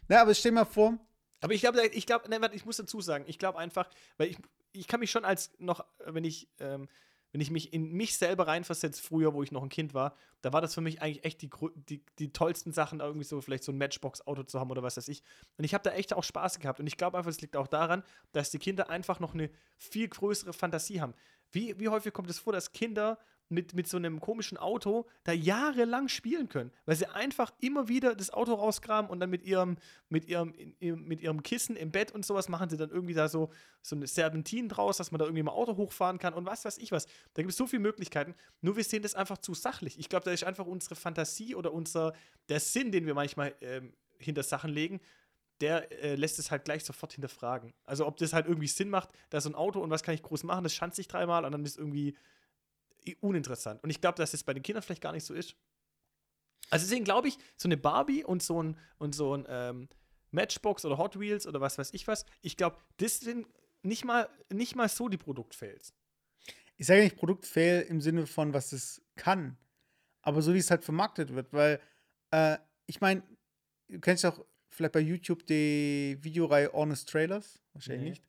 Na, aber stell dir mal vor, Aber ich glaube, ich glaube, ich muss dazu sagen, ich glaube einfach, weil ich, ich kann mich schon als noch, wenn ich, ähm, wenn ich mich in mich selber reinversetze, früher, wo ich noch ein Kind war, da war das für mich eigentlich echt die, die, die tollsten Sachen, irgendwie so vielleicht so ein Matchbox-Auto zu haben oder was weiß ich. Und ich habe da echt auch Spaß gehabt. Und ich glaube einfach, es liegt auch daran, dass die Kinder einfach noch eine viel größere Fantasie haben. Wie, wie häufig kommt es vor, dass Kinder mit, mit so einem komischen Auto da jahrelang spielen können, weil sie einfach immer wieder das Auto rausgraben und dann mit ihrem, mit ihrem, in, mit ihrem Kissen im Bett und sowas machen sie dann irgendwie da so, so eine Serpentin draus, dass man da irgendwie mal Auto hochfahren kann und was weiß ich was. Da gibt es so viele Möglichkeiten. Nur wir sehen das einfach zu sachlich. Ich glaube, da ist einfach unsere Fantasie oder unser, der Sinn, den wir manchmal ähm, hinter Sachen legen, der äh, lässt es halt gleich sofort hinterfragen. Also ob das halt irgendwie Sinn macht, da so ein Auto und was kann ich groß machen, das schanzt sich dreimal und dann ist irgendwie uninteressant. Und ich glaube, dass es bei den Kindern vielleicht gar nicht so ist. Also deswegen glaube ich, so eine Barbie und so ein, und so ein ähm, Matchbox oder Hot Wheels oder was weiß ich was, ich glaube, das sind nicht mal, nicht mal so die Produktfails. ich sage nicht Produktfail im Sinne von, was es kann, aber so wie es halt vermarktet wird, weil äh, ich meine, du kennst ja auch vielleicht bei YouTube die Videoreihe Honest Trailers, wahrscheinlich Nee. nicht.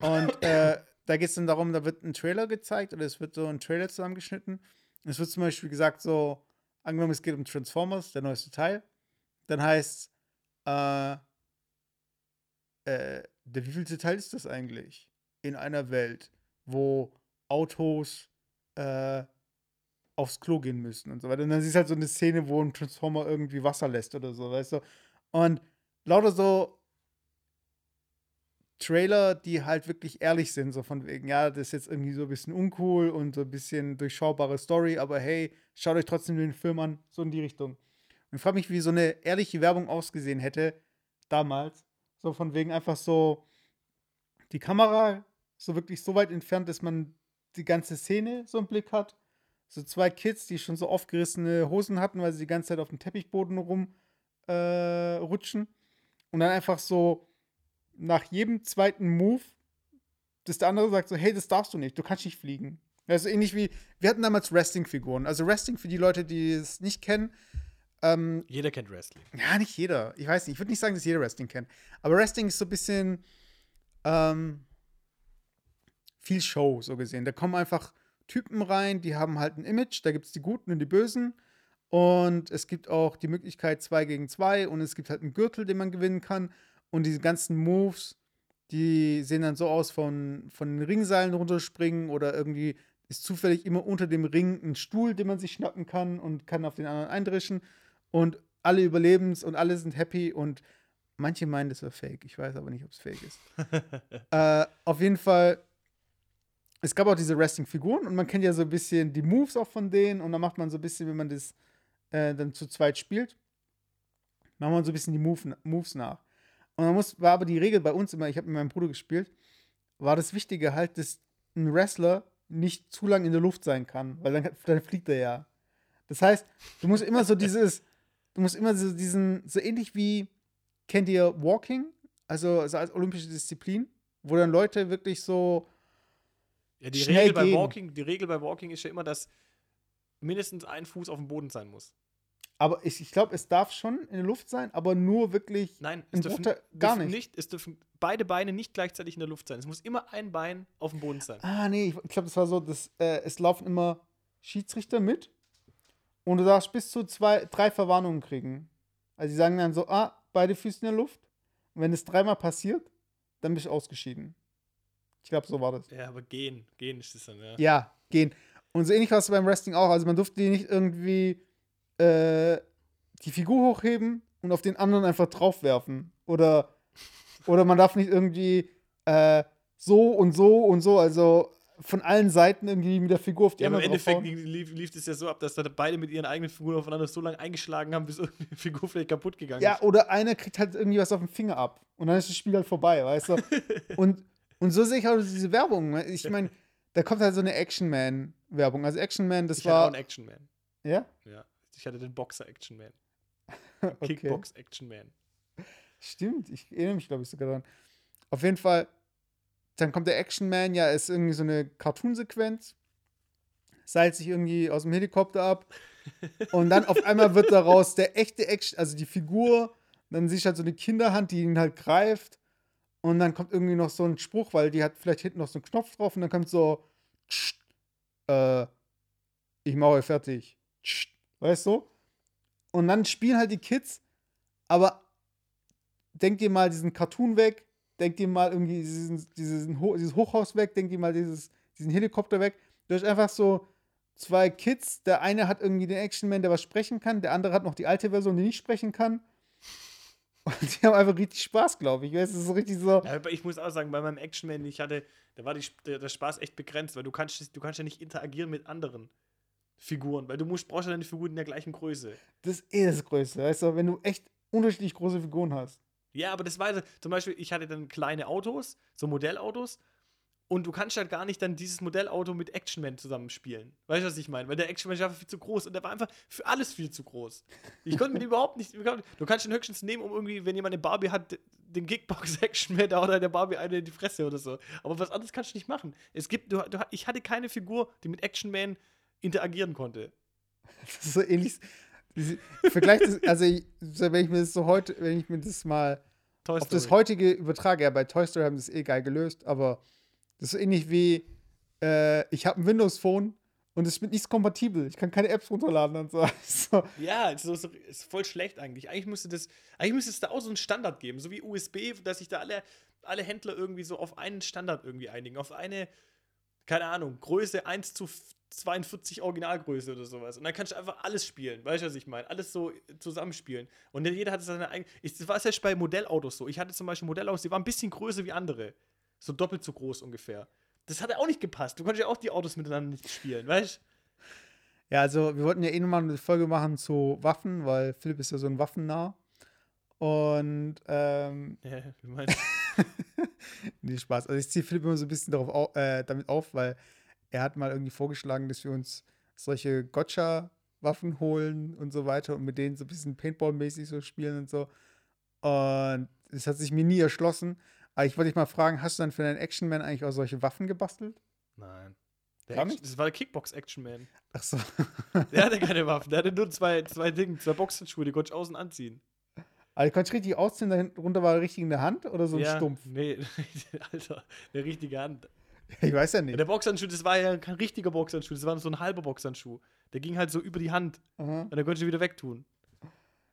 Und äh, da geht es dann darum, da wird ein Trailer gezeigt oder es wird so ein Trailer zusammengeschnitten. Es wird zum Beispiel gesagt, so, angenommen, es geht um Transformers, der neueste Teil, dann heißt äh, äh, der wievielte Teil ist das eigentlich? In einer Welt, wo Autos äh, aufs Klo gehen müssen und so weiter. Und dann siehst du halt so eine Szene, wo ein Transformer irgendwie Wasser lässt oder so, weißt du? Und lauter so Trailer, die halt wirklich ehrlich sind, so von wegen, ja, das ist jetzt irgendwie so ein bisschen uncool und so ein bisschen durchschaubare Story, aber hey, schaut euch trotzdem den Film an, so in die Richtung. Und ich frage mich, wie so eine ehrliche Werbung ausgesehen hätte damals. So von wegen einfach so die Kamera so wirklich so weit entfernt, dass man die ganze Szene so im Blick hat. So zwei Kids, die schon so aufgerissene Hosen hatten, weil sie die ganze Zeit auf dem Teppichboden rumrutschen. Äh, und dann einfach so nach jedem zweiten Move, dass der andere sagt so, hey, das darfst du nicht, du kannst nicht fliegen. Also ähnlich wie, wir hatten damals Wrestling-Figuren. Also Wrestling für die Leute, die es nicht kennen, ähm, Jeder kennt Wrestling. ja, nicht jeder. Ich weiß nicht. Ich würde nicht sagen, dass jeder Wrestling kennt. Aber Wrestling ist so ein bisschen ähm, viel Show, so gesehen. Da kommen einfach Typen rein, die haben halt ein Image. Da gibt es die Guten und die Bösen. Und es gibt auch die Möglichkeit 2 gegen 2. Und es gibt halt einen Gürtel, den man gewinnen kann. Und diese ganzen Moves, die sehen dann so aus von, von den Ringseilen runterspringen oder irgendwie ist zufällig immer unter dem Ring ein Stuhl, den man sich schnappen kann und kann auf den anderen eindrischen. Und alle überleben's und alle sind happy und manche meinen, das wäre fake. Ich weiß aber nicht, ob es fake ist. (laughs) äh, auf jeden Fall, es gab auch diese Wrestling-Figuren und man kennt ja so ein bisschen die Moves auch von denen und dann macht man so ein bisschen, wenn man das äh, dann zu zweit spielt, macht man so ein bisschen die Move, Moves nach. Und dann muss, war aber die Regel bei uns immer, ich habe mit meinem Bruder gespielt, war das Wichtige halt, dass ein Wrestler nicht zu lang in der Luft sein kann, weil dann, (laughs) dann fliegt er ja. Das heißt, du musst immer so dieses, du musst immer so diesen, so ähnlich wie, kennt ihr Walking? Also, also als olympische Disziplin, wo dann Leute wirklich so. Ja, die schnell Regel, bei gehen. Walking, die Regel bei Walking ist ja immer, dass mindestens ein Fuß auf dem Boden sein muss. Aber ich, ich glaube, es darf schon in der Luft sein, aber nur wirklich. Nein, es dürfen, Bruchteil- gar dürfen nicht. Es dürfen beide Beine nicht gleichzeitig in der Luft sein. Es muss immer ein Bein auf dem Boden sein. Ah, nee, ich, ich glaube, das war so, dass, äh, es laufen immer Schiedsrichter mit und du darfst bis zu zwei, drei Verwarnungen kriegen. Also, sie sagen dann so: ah, beide Füße in der Luft. Und wenn es dreimal passiert, dann bist du ausgeschieden. Ich glaube, so war das. Ja, aber gehen, gehen ist das dann, ja. Ja, gehen. Und so ähnlich war es beim Wrestling auch. Also man durfte die nicht irgendwie äh, die Figur hochheben und auf den anderen einfach draufwerfen. Oder, oder man darf nicht irgendwie äh, so und so und so, also von allen Seiten irgendwie mit der Figur auf die Ja, aber im andere Endeffekt lief, lief es ja so ab, dass da beide mit ihren eigenen Figuren aufeinander so lange eingeschlagen haben, bis (laughs) irgendwie die Figur vielleicht kaputt gegangen Ja, ist. oder einer kriegt halt irgendwie was auf den Finger ab. Und dann ist das Spiel halt vorbei, weißt du? (laughs) und, und so sehe ich auch diese Werbung. Ich meine, da kommt halt so eine Action-Man-Werbung. Also Action-Man, das Ich auch war. einen Action Man. Ja? Ja. Ich hatte den Boxer Action Man. (laughs) Okay. Kickbox Action Man. Stimmt, ich erinnere mich, glaube ich, sogar daran. Auf jeden Fall, dann kommt der Action Man, ja, ist irgendwie so eine Cartoon-Sequenz, seilt sich irgendwie aus dem Helikopter ab (laughs) und dann auf einmal wird daraus der echte Action, also die Figur, dann siehst du halt so eine Kinderhand, die ihn halt greift und dann kommt irgendwie noch so ein Spruch, weil die hat vielleicht hinten noch so einen Knopf drauf und dann kommt so, "Tsch, äh, ich mache fertig, Tsch", weißt du? Und dann spielen halt die Kids, aber denk dir mal diesen Cartoon weg, denk dir mal irgendwie diesen, diesen, Ho- dieses Hochhaus weg, denk dir mal dieses, diesen Helikopter weg. Du hast einfach so zwei Kids, der eine hat irgendwie den Action-Man, der was sprechen kann, der andere hat noch die alte Version, die nicht sprechen kann. Und die haben einfach richtig Spaß, glaube ich. Es ist richtig so. Ja, ich muss auch sagen, bei meinem Action Man, den ich hatte, da war die, der, der Spaß echt begrenzt, weil du kannst, du kannst ja nicht interagieren mit anderen Figuren, weil du musst, brauchst ja deine Figuren in der gleichen Größe. Das ist eh das Größte, weißt du, wenn du echt unterschiedlich große Figuren hast. Ja, aber das war so- zum Beispiel, ich hatte dann kleine Autos, so Modellautos, und du kannst halt gar nicht dann dieses Modellauto mit Action Man zusammenspielen. Weißt du, was ich meine? Weil der Action Man ist einfach viel zu groß und der war einfach für alles viel zu groß. Ich konnte mit (laughs) ihm überhaupt nicht. Du kannst ihn höchstens nehmen, um irgendwie, wenn jemand eine Barbie hat, den Kickbox (laughs) Action Man da oder der Barbie eine in die Fresse oder so. Aber was anderes kannst du nicht machen. Es gibt, du, du, ich hatte keine Figur, die mit Action Man interagieren konnte. Das ist so ähnlich. Vergleich das, also ich, wenn ich mir das so heute, wenn ich mir das mal auf das heutige übertrage, ja, bei Toy Story haben sie es eh geil gelöst, aber das ist ähnlich wie, äh, ich habe ein Windows-Phone und es ist mit nichts kompatibel. Ich kann keine Apps runterladen und so. (laughs) so. Ja, ist, so, so, ist voll schlecht eigentlich. Eigentlich müsste das, eigentlich müsste es da auch so einen Standard geben, so wie USB, dass sich da alle, alle Händler irgendwie so auf einen Standard irgendwie einigen, auf eine, keine Ahnung, Größe 1 zu 42 Originalgröße oder sowas. Und dann kannst du einfach alles spielen, weißt du, was ich meine? Alles so zusammenspielen. Und jeder hat seine eigene. Ich, das war selbst bei Modellautos so. Ich hatte zum Beispiel Modellautos, die waren ein bisschen größer wie andere. So doppelt so groß ungefähr. Das hat ja auch nicht gepasst. Du konntest ja auch die Autos miteinander nicht spielen, weißt du? Ja, also wir wollten ja eh nochmal eine Folge machen zu Waffen, weil Philipp ist ja so ein Waffennah. Und ähm, (laughs) Ja, wie meinst (laughs) nee, Spaß. Also ich ziehe Philipp immer so ein bisschen darauf au äh, damit auf, weil er hat mal irgendwie vorgeschlagen, dass wir uns solche Gotcha-Waffen holen und so weiter und mit denen so ein bisschen Paintball-mäßig so spielen und so. Und das hat sich mir nie erschlossen. Aber ich wollte dich mal fragen, hast du dann für deinen Action Man eigentlich auch solche Waffen gebastelt? Nein. Action, das war der Kickbox-Action-Man. Ach so. (laughs) Der hatte keine Waffen. Der hatte nur zwei, zwei Dinge, zwei Boxhandschuhe, die konnte ich außen anziehen. Also konnte ich richtig ausziehen, darunter war richtig in der Hand oder so ein ja, Stumpf? Nee, (laughs) Alter, eine richtige Hand. (laughs) Ich weiß ja Ja, nicht. der Boxhandschuh, das war ja kein richtiger Boxhandschuh, das war so ein halber Boxhandschuh. Der ging halt so über die Hand Aha. und dann konnte ich ihn wieder wegtun.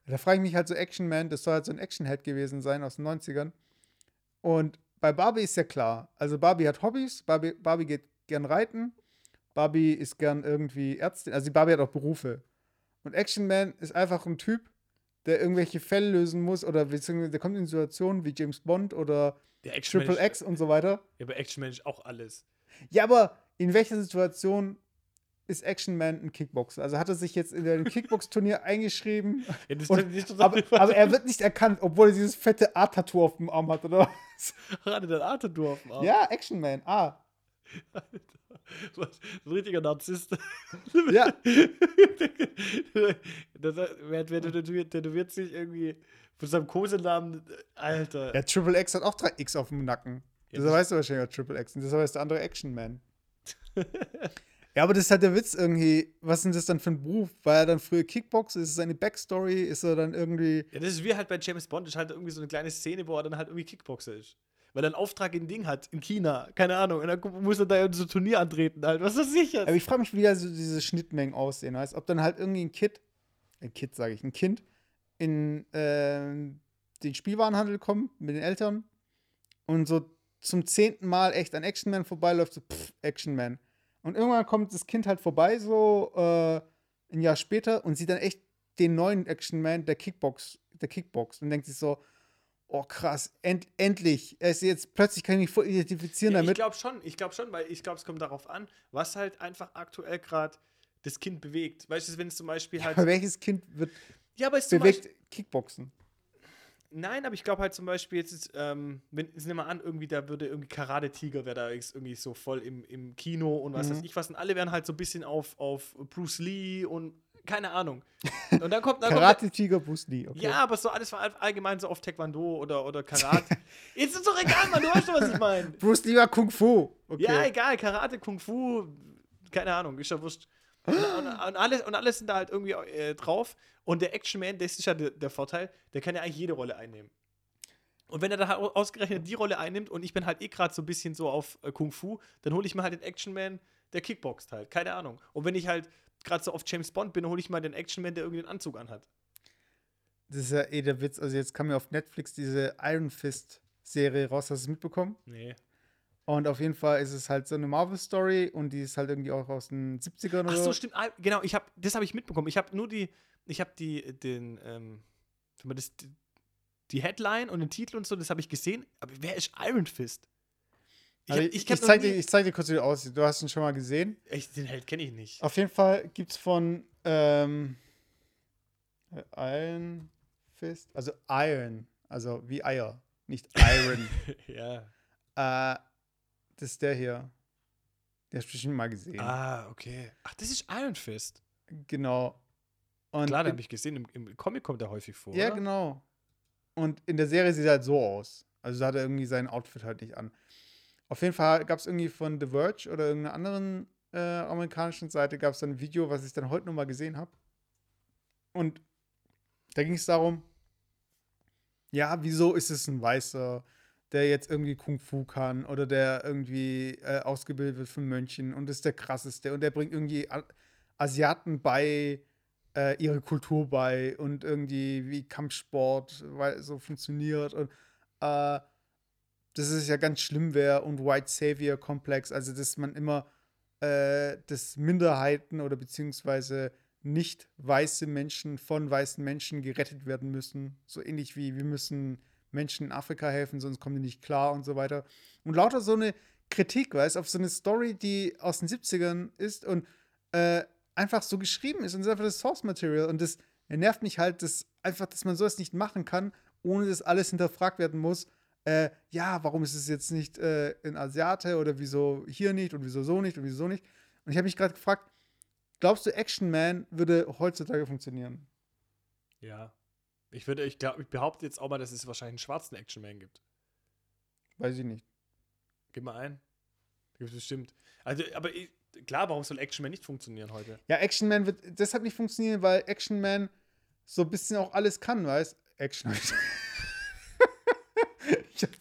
Da frage ich mich halt so Action Man, das soll halt so ein Action-Held gewesen sein aus den 90ern. Und bei Barbie ist ja klar. Also Barbie hat Hobbys, Barbie, Barbie geht gern reiten, Barbie ist gern irgendwie Ärztin, also die Barbie hat auch Berufe. Und Action Man ist einfach ein Typ, der irgendwelche Fälle lösen muss oder beziehungsweise der kommt in Situationen wie James Bond oder Triple X und so weiter. Ja, bei Action Man ist auch alles. Ja, aber in welcher Situation ist Action Man ein Kickboxer. Also hat er sich jetzt in ein (laughs) Kickbox-Turnier eingeschrieben. Ja, das Und, aber, aber er wird nicht erkannt, obwohl er dieses fette A-Tattoo auf dem Arm hat, oder was? Hatte der Arthur auf dem Arm. Ja, Action Man, A. Was? (laughs) (laughs) Ein richtiger Narzisst. Ja. (laughs) das, wer, wer tätowiert, tätowiert sich irgendwie von seinem Kosenamen. Alter. Ja, Triple X hat auch drei X auf dem Nacken. Ja, Deshalb das- weißt du wahrscheinlich auch Triple X. Und deshalb ist der andere Action Man. (laughs) ja, aber das ist halt der Witz irgendwie. Was ist denn das dann für ein Beruf? War er dann früher Kickboxer? Ist es seine Backstory? Ist er dann irgendwie. Ja, das ist wie halt bei James Bond, ist halt irgendwie so eine kleine Szene, wo er dann halt irgendwie Kickboxer ist. Weil er einen Auftrag in Ding hat, in China, keine Ahnung, und dann muss er da so ein Turnier antreten, halt. Was ist sicher? Aber ich frage mich, wie da so diese Schnittmengen aussehen. Weißt ob dann halt irgendwie ein Kid, ein Kid sage ich, ein Kind in ähm, den Spielwarenhandel kommt mit den Eltern und so zum zehnten Mal echt an Action Man vorbeiläuft, so pff, Action Man. Und irgendwann kommt das Kind halt vorbei, so äh, ein Jahr später, und sieht dann echt den neuen Action Man, der Kickbox, der Kickbox, und denkt sich so, oh krass, end, endlich. Ist jetzt plötzlich kann ich mich voll identifizieren Ja, ich damit. glaube schon, ich glaube schon, weil ich glaube, es kommt darauf an, was halt einfach aktuell gerade das Kind bewegt. Weißt du, wenn es zum Beispiel halt. Aber welches Kind wird ja, aber es bewegt Beispiel, Kickboxen? Nein, aber ich glaube halt zum Beispiel, jetzt ist, ähm, wenn, jetzt nehmen wir an, irgendwie, da würde irgendwie Karate-Tiger wäre da jetzt irgendwie so voll im, im Kino und was Mhm. weiß ich was. Und alle wären halt so ein bisschen auf, auf Bruce Lee und keine Ahnung. Und dann kommt. Dann kommt Karate Tiger Bruce Lee, okay. ja, aber so alles war all- allgemein so auf Taekwondo oder, oder Karate. (laughs) Jetzt ist doch egal, Mann, du weißt doch, was ich meine. (laughs) Bruce Lee war Kung Fu. Okay. Ja, egal, Karate, Kung Fu, keine Ahnung, ist ja wurscht. Und, und, und, alles, und alles sind da halt irgendwie äh, drauf. Und der Action Man, das ist ja der, der Vorteil, der kann ja eigentlich jede Rolle einnehmen. Und wenn er dann halt au- ausgerechnet die Rolle einnimmt und ich bin halt eh gerade so ein bisschen so auf äh, Kung Fu, dann hole ich mir halt den Action Man, der Kickboxt halt, keine Ahnung. Und wenn ich halt gerade so auf James Bond bin, hole ich mal den Action Man, der irgendwie den Anzug anhat. Das ist ja eh der Witz. Also jetzt kam ja auf Netflix diese Iron Fist Serie raus. Hast du es mitbekommen? Nee. Und auf jeden Fall ist es halt so eine Marvel-Story und die ist halt irgendwie auch aus den 70ern Ach oder so, stimmt. Ah, Genau, ich habe, das habe ich mitbekommen. Ich habe nur die, ich habe die, den, ähm, das, die Headline und den Titel und so, das habe ich gesehen. Aber wer ist Iron Fist? Ich, Also hab- ich, ich, hab noch zeig dir, ich zeig dir kurz, wie der aussieht. Du hast ihn schon mal gesehen. Echt, den Held kenne ich nicht. Auf jeden Fall gibt es von ähm, Iron Fist, also Iron, also wie Eier, nicht (laughs) Iron. ja. äh, das ist der hier. Der hast du bestimmt mal gesehen. Ah, okay. Ach, das ist Iron Fist. Genau. Und Klar, den habe ich gesehen. Im, Im Comic kommt er häufig vor. Ja, oder? genau. Und in der Serie sieht er halt so aus. Also da hat er irgendwie sein Outfit halt nicht an. Auf jeden Fall gab es irgendwie von The Verge oder irgendeiner anderen äh, amerikanischen Seite gab es ein Video, was ich dann heute nochmal gesehen habe. Und da ging es darum, ja, wieso ist es ein Weißer, der jetzt irgendwie Kung Fu kann oder der irgendwie äh, ausgebildet wird von Mönchen und ist der krasseste und der bringt irgendwie Asiaten bei äh, ihre Kultur bei und irgendwie wie Kampfsport weil so funktioniert und äh, dass es ja ganz schlimm wäre und White Savior Komplex, also dass man immer äh, dass Minderheiten oder beziehungsweise nicht weiße Menschen von weißen Menschen gerettet werden müssen. So ähnlich wie wir müssen Menschen in Afrika helfen, sonst kommen die nicht klar und so weiter. Und lauter so eine Kritik, weißt auf so eine Story, die aus den 70ern ist und äh, einfach so geschrieben ist und das ist einfach das Source Material. Und das nervt mich halt, dass einfach, dass man sowas nicht machen kann, ohne dass alles hinterfragt werden muss. Äh, ja, warum ist es jetzt nicht äh, in Asiate oder wieso hier nicht und wieso so nicht und wieso so nicht? Und ich habe mich gerade gefragt, glaubst du, Action Man würde heutzutage funktionieren? Ja. Ich würde, ich glaube, ich behaupte jetzt auch mal, dass es wahrscheinlich einen schwarzen Action Man gibt. Weiß ich nicht. Gib mal ein. Gibt es bestimmt. Also, aber ich, klar, warum soll Action Man nicht funktionieren heute? Ja, Action Man wird deshalb nicht funktionieren, weil Action Man so ein bisschen auch alles kann, weißt Action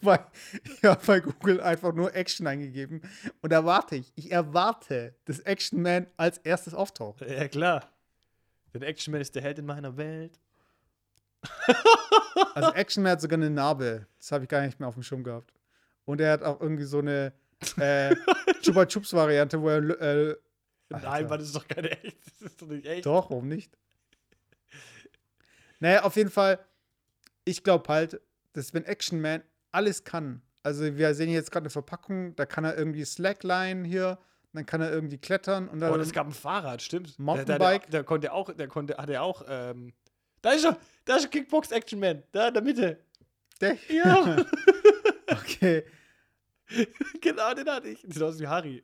bei, (laughs) ich hab bei Google einfach nur Action eingegeben und erwarte ich, ich erwarte, dass Action Man als erstes auftaucht. Ja, klar. Denn Action Man ist der Held in meiner Welt. (laughs) Also Action Man hat sogar eine Narbe. Das habe ich gar nicht mehr auf dem Schirm gehabt. Und er hat auch irgendwie so eine äh, (laughs) Chupa Chups Variante, wo er äh, Nein. Mann, das ist doch keine echt. Das ist doch nicht echt. Doch, warum nicht? Naja, auf jeden Fall, ich glaube halt, dass wenn Action Man alles kann, also wir sehen jetzt gerade eine Verpackung, da kann er irgendwie Slackline hier, dann kann er irgendwie klettern und dann. Oh, es gab ein Fahrrad, stimmt. Mountainbike. Der konnte auch, der konnte, hat er auch, ähm, da ist er, da ist Kickbox Action Man, da in der Mitte. der, Ja. (laughs) okay. (laughs) genau, den hatte ich. Sieht aus wie Harry.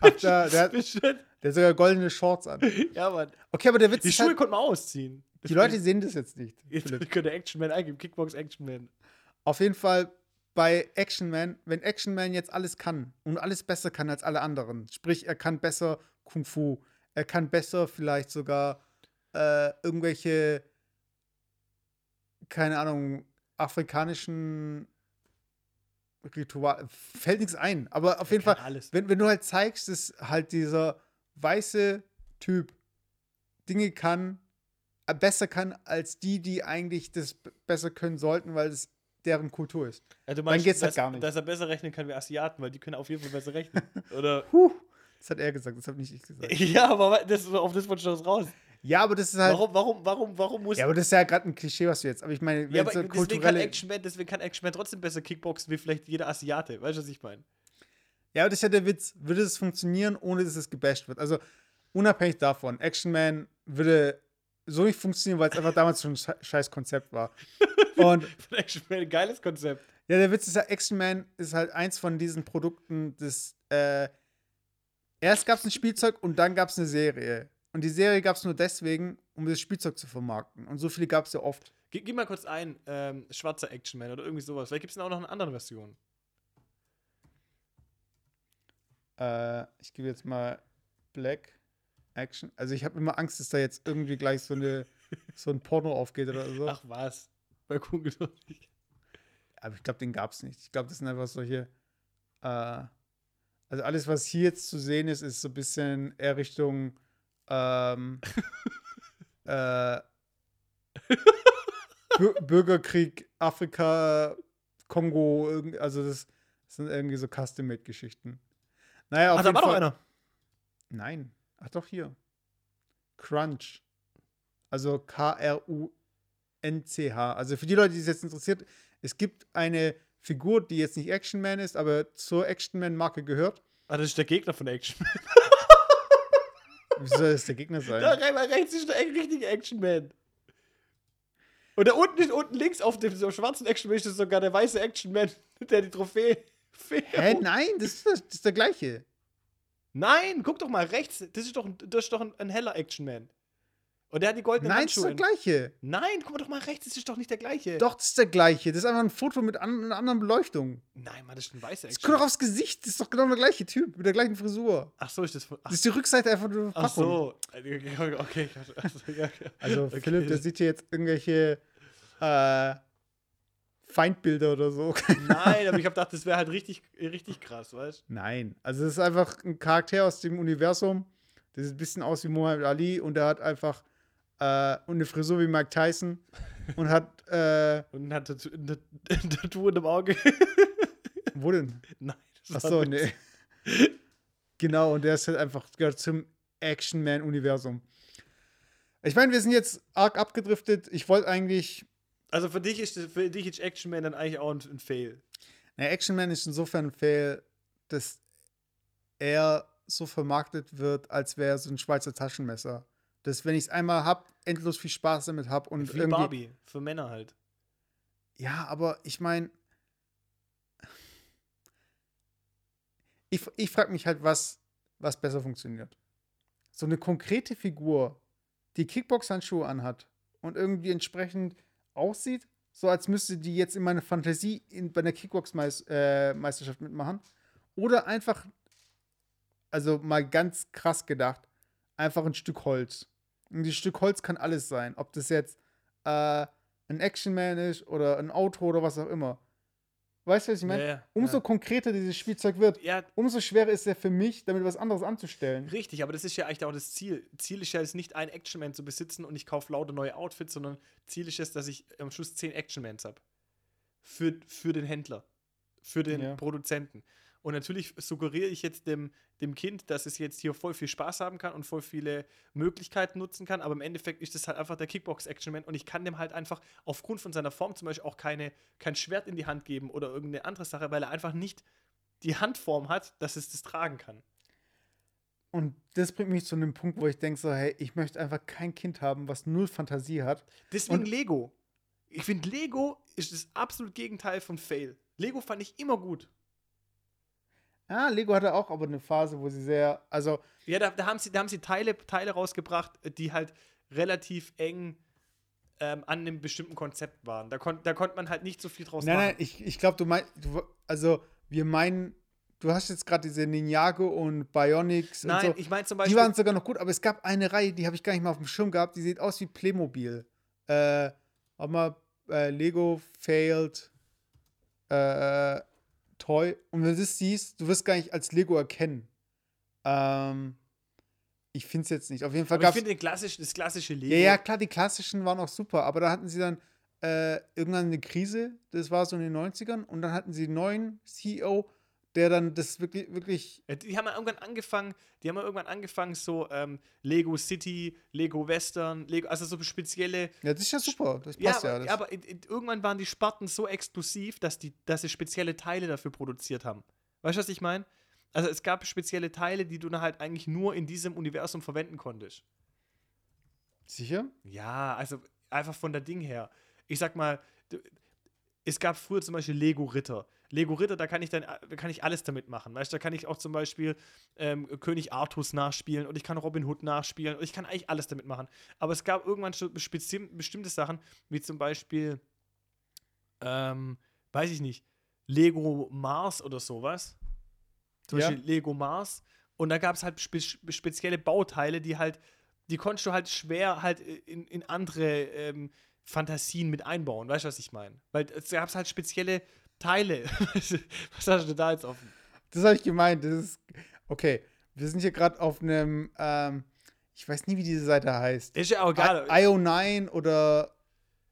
Ach, der, der, der hat sogar goldene Shorts an. Ja, Mann. Okay, aber der Witz Die ist Schuhe halt, konnte man ausziehen. Die Leute sehen das jetzt nicht. Jetzt Philipp. könnte Action Man eingeben, Kickbox Action Man. Auf jeden Fall bei Action Man, wenn Action Man jetzt alles kann und alles besser kann als alle anderen, sprich, er kann besser Kung Fu, er kann besser vielleicht sogar äh, irgendwelche, keine Ahnung, afrikanischen Ritual, fällt nichts ein, aber auf jeden kann Fall, alles. wenn, wenn du halt zeigst, dass halt dieser weiße Typ Dinge kann, besser kann als die, die eigentlich das besser können sollten, weil es deren Kultur ist. Ja, du Dann geht's halt dass, gar nicht. Dass er besser rechnen kann wie Asiaten, weil die können auf jeden Fall besser rechnen. (laughs) Oder? Puh, das hat er gesagt, das habe nicht ich gesagt. (laughs) ja, aber das, auf das wollte ich doch raus. Ja, aber das ist halt. Warum, warum, warum, warum muss Ja, aber das ist ja gerade ein Klischee, was du jetzt. Aber ich meine, wenn Ja, aber so deswegen kann, kulturelle. Action Man, deswegen kann Action Man trotzdem besser Kickboxen wie vielleicht jeder Asiate. Weißt du, was ich meine? Ja, aber das ist ja der Witz. Würde es funktionieren, ohne dass es gebasht wird? Also, unabhängig davon, Action Man würde so nicht funktionieren, weil es einfach damals schon ein sche- scheiß Konzept war. (laughs) Und Von Action Man ein geiles Konzept. ja, der Witz ist ja, Action Man ist halt eins von diesen Produkten, das, äh, erst gab es ein Spielzeug und dann gab es eine Serie. Und die Serie gab es nur deswegen, um das Spielzeug zu vermarkten. Und so viele gab es ja oft. Gib, gib mal kurz ein, ähm, schwarzer Action Man oder irgendwie sowas. Vielleicht gibt es auch noch eine andere Version. Äh, ich gebe jetzt mal Black Action. Also ich habe immer Angst, dass da jetzt irgendwie gleich so eine so ein Porno aufgeht oder so. Ach was. Bei Kugel doch nicht. Aber ich glaube, den gab es nicht. Ich glaube, das sind einfach solche. Äh, also alles, was hier jetzt zu sehen ist, ist so ein bisschen eher Richtung ähm, (laughs) äh, Bür Bürgerkrieg, Afrika, Kongo, also das sind irgendwie so Custom-Made-Geschichten. Naja, auf Ach, da war doch Fall. einer. Nein. Ach doch, hier. Crunch. Also K-R-U-N-C-H. Also für die Leute, die es jetzt interessiert, es gibt eine Figur, die jetzt nicht Action Man ist, aber zur Action Man-Marke gehört. Ah, das ist der Gegner von Action Man. (laughs) Wie soll das der Gegner sein? Da rechts ist der richtige Action Man. Und da unten, unten links auf dem so schwarzen Action Man ist sogar der weiße Action Man, (laughs) der die Trophäe. Hä, nein, das ist, das ist der gleiche. Nein, guck doch mal rechts. Das ist doch, ein- das ist doch ein, ein heller Action Man. Und der hat die goldenen Nein, das ist Handschuhe. der gleiche. Nein, guck mal doch mal rechts, das ist doch nicht der gleiche. Doch, das ist der gleiche. Das ist einfach ein Foto mit an, einer anderen Beleuchtung. Nein, Mann, das ist ein weißer Das Action guck doch aufs Gesicht. Das ist doch genau der gleiche Typ, mit der gleichen Frisur. Ach so, ist das. Ach, Das ist die Rückseite einfach nur ach so. Okay, okay. (laughs) Also Okay. Philipp, der sieht hier jetzt irgendwelche äh, Feindbilder oder so. (laughs) Nein, aber ich hab gedacht, das wäre halt richtig, richtig krass, weißt Nein, also es ist einfach ein Charakter aus dem Universum. Der sieht ein bisschen aus wie Muhammad Ali und der hat einfach äh, und eine Frisur wie Mike Tyson und hat äh, (laughs) Und hat ein Tat- ein Tattoo in dem Auge. wo denn? (laughs) Nein. das Ach war so, ein Witz. nee. genau, und der ist halt einfach gehört zum Action-Man-Universum. Ich meine, wir sind jetzt arg abgedriftet. Ich wollte eigentlich. Also für dich ist für dich ist Action Man dann eigentlich auch ein, ein Fail. Na, Action Man ist insofern ein Fail, dass er so vermarktet wird, als wäre er so ein Schweizer Taschenmesser. Dass, wenn ich es einmal hab, endlos viel Spaß damit hab und Wie irgendwie. Barbie, für Männer halt. Ja, aber ich meine. Ich, ich frage mich halt, was, was besser funktioniert. So eine konkrete Figur, die Kickbox-Handschuhe anhat und irgendwie entsprechend aussieht, so als müsste die jetzt in meiner Fantasie in, bei einer Kickbox-Meisterschaft mitmachen. Oder einfach, also mal ganz krass gedacht, einfach ein Stück Holz. Und dieses Stück Holz kann alles sein. Ob das jetzt äh, ein Action-Man ist oder ein Auto oder was auch immer. Weißt du, was ich meine? Ja, ja, Umso ja. konkreter dieses Spielzeug wird, umso schwerer ist es ja für mich, damit was anderes anzustellen. richtig, aber das ist ja eigentlich auch das Ziel. Ziel ist ja jetzt nicht ein Action Man zu besitzen und ich kaufe lauter neue Outfits, sondern Ziel ist es, dass ich am Schluss zehn Action Mans habe. Für, für den Händler, für den. Produzenten. Und natürlich suggeriere ich jetzt dem, dem Kind, dass es jetzt hier voll viel Spaß haben kann und voll viele Möglichkeiten nutzen kann, aber im Endeffekt ist es halt einfach der Kickbox-Action-Man und ich kann dem halt einfach aufgrund von seiner Form zum Beispiel auch keine, kein Schwert in die Hand geben oder irgendeine andere Sache, weil er einfach nicht die Handform hat, dass es das tragen kann. Und das bringt mich zu einem Punkt, wo ich denke so, hey, ich möchte einfach kein Kind haben, was null Fantasie hat. Deswegen Und- Lego. Ich finde, Lego ist das absolute Gegenteil von Fail. Lego fand ich immer gut. Ah, Lego hatte auch aber eine Phase, wo sie sehr, also Ja, da, da haben sie, da haben sie Teile, Teile rausgebracht, die halt relativ eng ähm, an einem bestimmten Konzept waren. Da, kon, da konnte man halt nicht so viel draus Nein, machen. nein, ich, ich glaube, du meinst, also wir meinen, du hast jetzt gerade diese Ninjago und Bionics Nein, und so. ich meine zum Die Beispiel. waren sogar noch gut, aber es gab eine Reihe, die habe ich gar nicht mal auf dem Schirm gehabt, die sieht aus wie Playmobil. Äh, warte mal, äh, Lego Failed äh, Toy. Und wenn du das siehst, du wirst gar nicht als Lego erkennen. Ähm, ich finde es jetzt nicht. Auf jeden Fall aber ich finde klassisch, das klassische Lego. Ja, ja, klar, die klassischen waren auch super, aber da hatten sie dann äh, irgendwann eine Krise, das war so in den 90ern, und dann hatten sie einen neuen CEO, der dann das wirklich, wirklich, Ja, Die haben ja irgendwann angefangen, die haben ja irgendwann angefangen, so ähm, Lego City, Lego Western, Lego, also so spezielle. ja, das ist ja super, das Ja, passt ja. aber, das, aber in, irgendwann waren die Sparten so exklusiv, dass, die, dass sie spezielle Teile dafür produziert haben. Weißt du, was ich meine? Also es gab spezielle Teile, die du dann halt eigentlich nur in diesem Universum verwenden konntest. Sicher? Ja, also einfach von der Ding her. Ich sag mal, es gab früher zum Beispiel Lego Ritter. Lego Ritter, da kann ich dann da kann ich alles damit machen. Weißt du, da kann ich auch zum Beispiel ähm, König Artus nachspielen und ich kann Robin Hood nachspielen und ich kann eigentlich alles damit machen. Aber es gab irgendwann bestimmte Sachen, wie zum Beispiel, ähm, weiß ich nicht, Lego Mars oder sowas. Zum Ja. Beispiel Lego Mars. Und da gab es halt spe spezielle Bauteile, die halt, die konntest du halt schwer halt in, in andere ähm, Fantasien mit einbauen. Weißt du, was ich meine? Weil es gab halt spezielle Teile. (laughs) was hast du da jetzt offen? Das habe ich gemeint, das ist, okay, wir sind hier gerade auf einem, ähm, ich weiß nie, wie diese Seite heißt. Ist ja auch egal. I- IO9 oder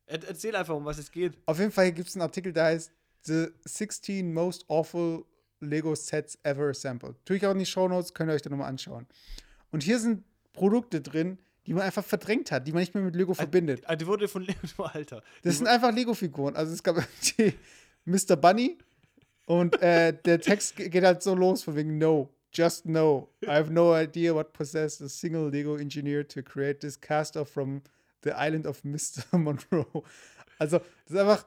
Er- Erzähl einfach, um was es geht. Auf jeden Fall gibt es einen Artikel, der heißt The 16 Most Awful Lego Sets Ever Assembled. Tue ich auch in die Shownotes, könnt ihr euch da nochmal anschauen. Und hier sind Produkte drin, die man einfach verdrängt hat, die man nicht mehr mit Lego verbindet. Ah, Die wurde von (laughs) Lego, Alter. Das sind einfach Lego-Figuren. Also es gab (laughs) die Mr. Bunny und äh, der Text ge- geht halt so los von wegen No, just no. I have no idea what possessed a single Lego engineer to create this caster from the island of Mr. (laughs) Monroe. Also das ist einfach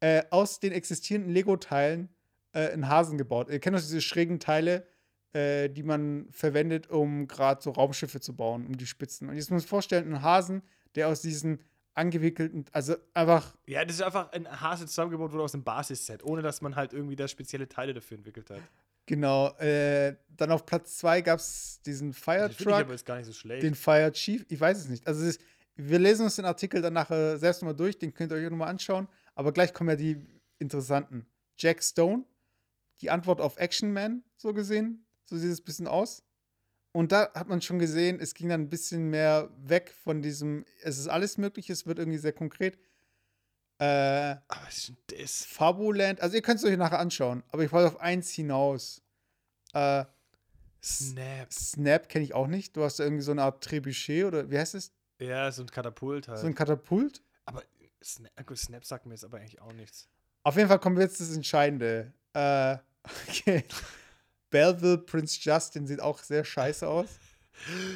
äh, aus den existierenden Lego-Teilen äh, einen Hasen gebaut. Ihr kennt doch diese schrägen Teile, äh, die man verwendet, um gerade so Raumschiffe zu bauen, um die Spitzen. Und jetzt muss man sich vorstellen, einen Hasen, der aus diesen angewickelten, also einfach Ja, das ist einfach ein Hase zusammengebaut wurde aus einem Basisset, ohne dass man halt irgendwie da spezielle Teile dafür entwickelt hat. Genau, äh, dann auf Platz 2 gab es diesen Fire finde ich Truck, aber jetzt gar nicht so schlecht. den Fire Chief, ich weiß es nicht. Also es ist, wir lesen uns den Artikel dann nachher selbst nochmal durch, den könnt ihr euch nochmal anschauen. Aber gleich kommen ja die interessanten. Jack Stone, die Antwort auf Action Man, so gesehen. So sieht es ein bisschen aus. Und da hat man schon gesehen, es ging dann ein bisschen mehr weg von diesem, es ist alles möglich, es wird irgendwie sehr konkret. Äh, aber was ist denn das? Fabuland, also ihr könnt es euch nachher anschauen, aber ich wollte auf eins hinaus. Äh, Snap. Snap kenne ich auch nicht. Du hast da irgendwie so eine Art Trebuchet oder wie heißt es? Ja, so ein Katapult halt. So ein Katapult? aber Snap, gut, Snap sagt mir jetzt aber eigentlich auch nichts. Auf jeden Fall kommen wir jetzt das Entscheidende. Äh, (laughs) okay. Belleville Prince Justin sieht auch sehr scheiße aus.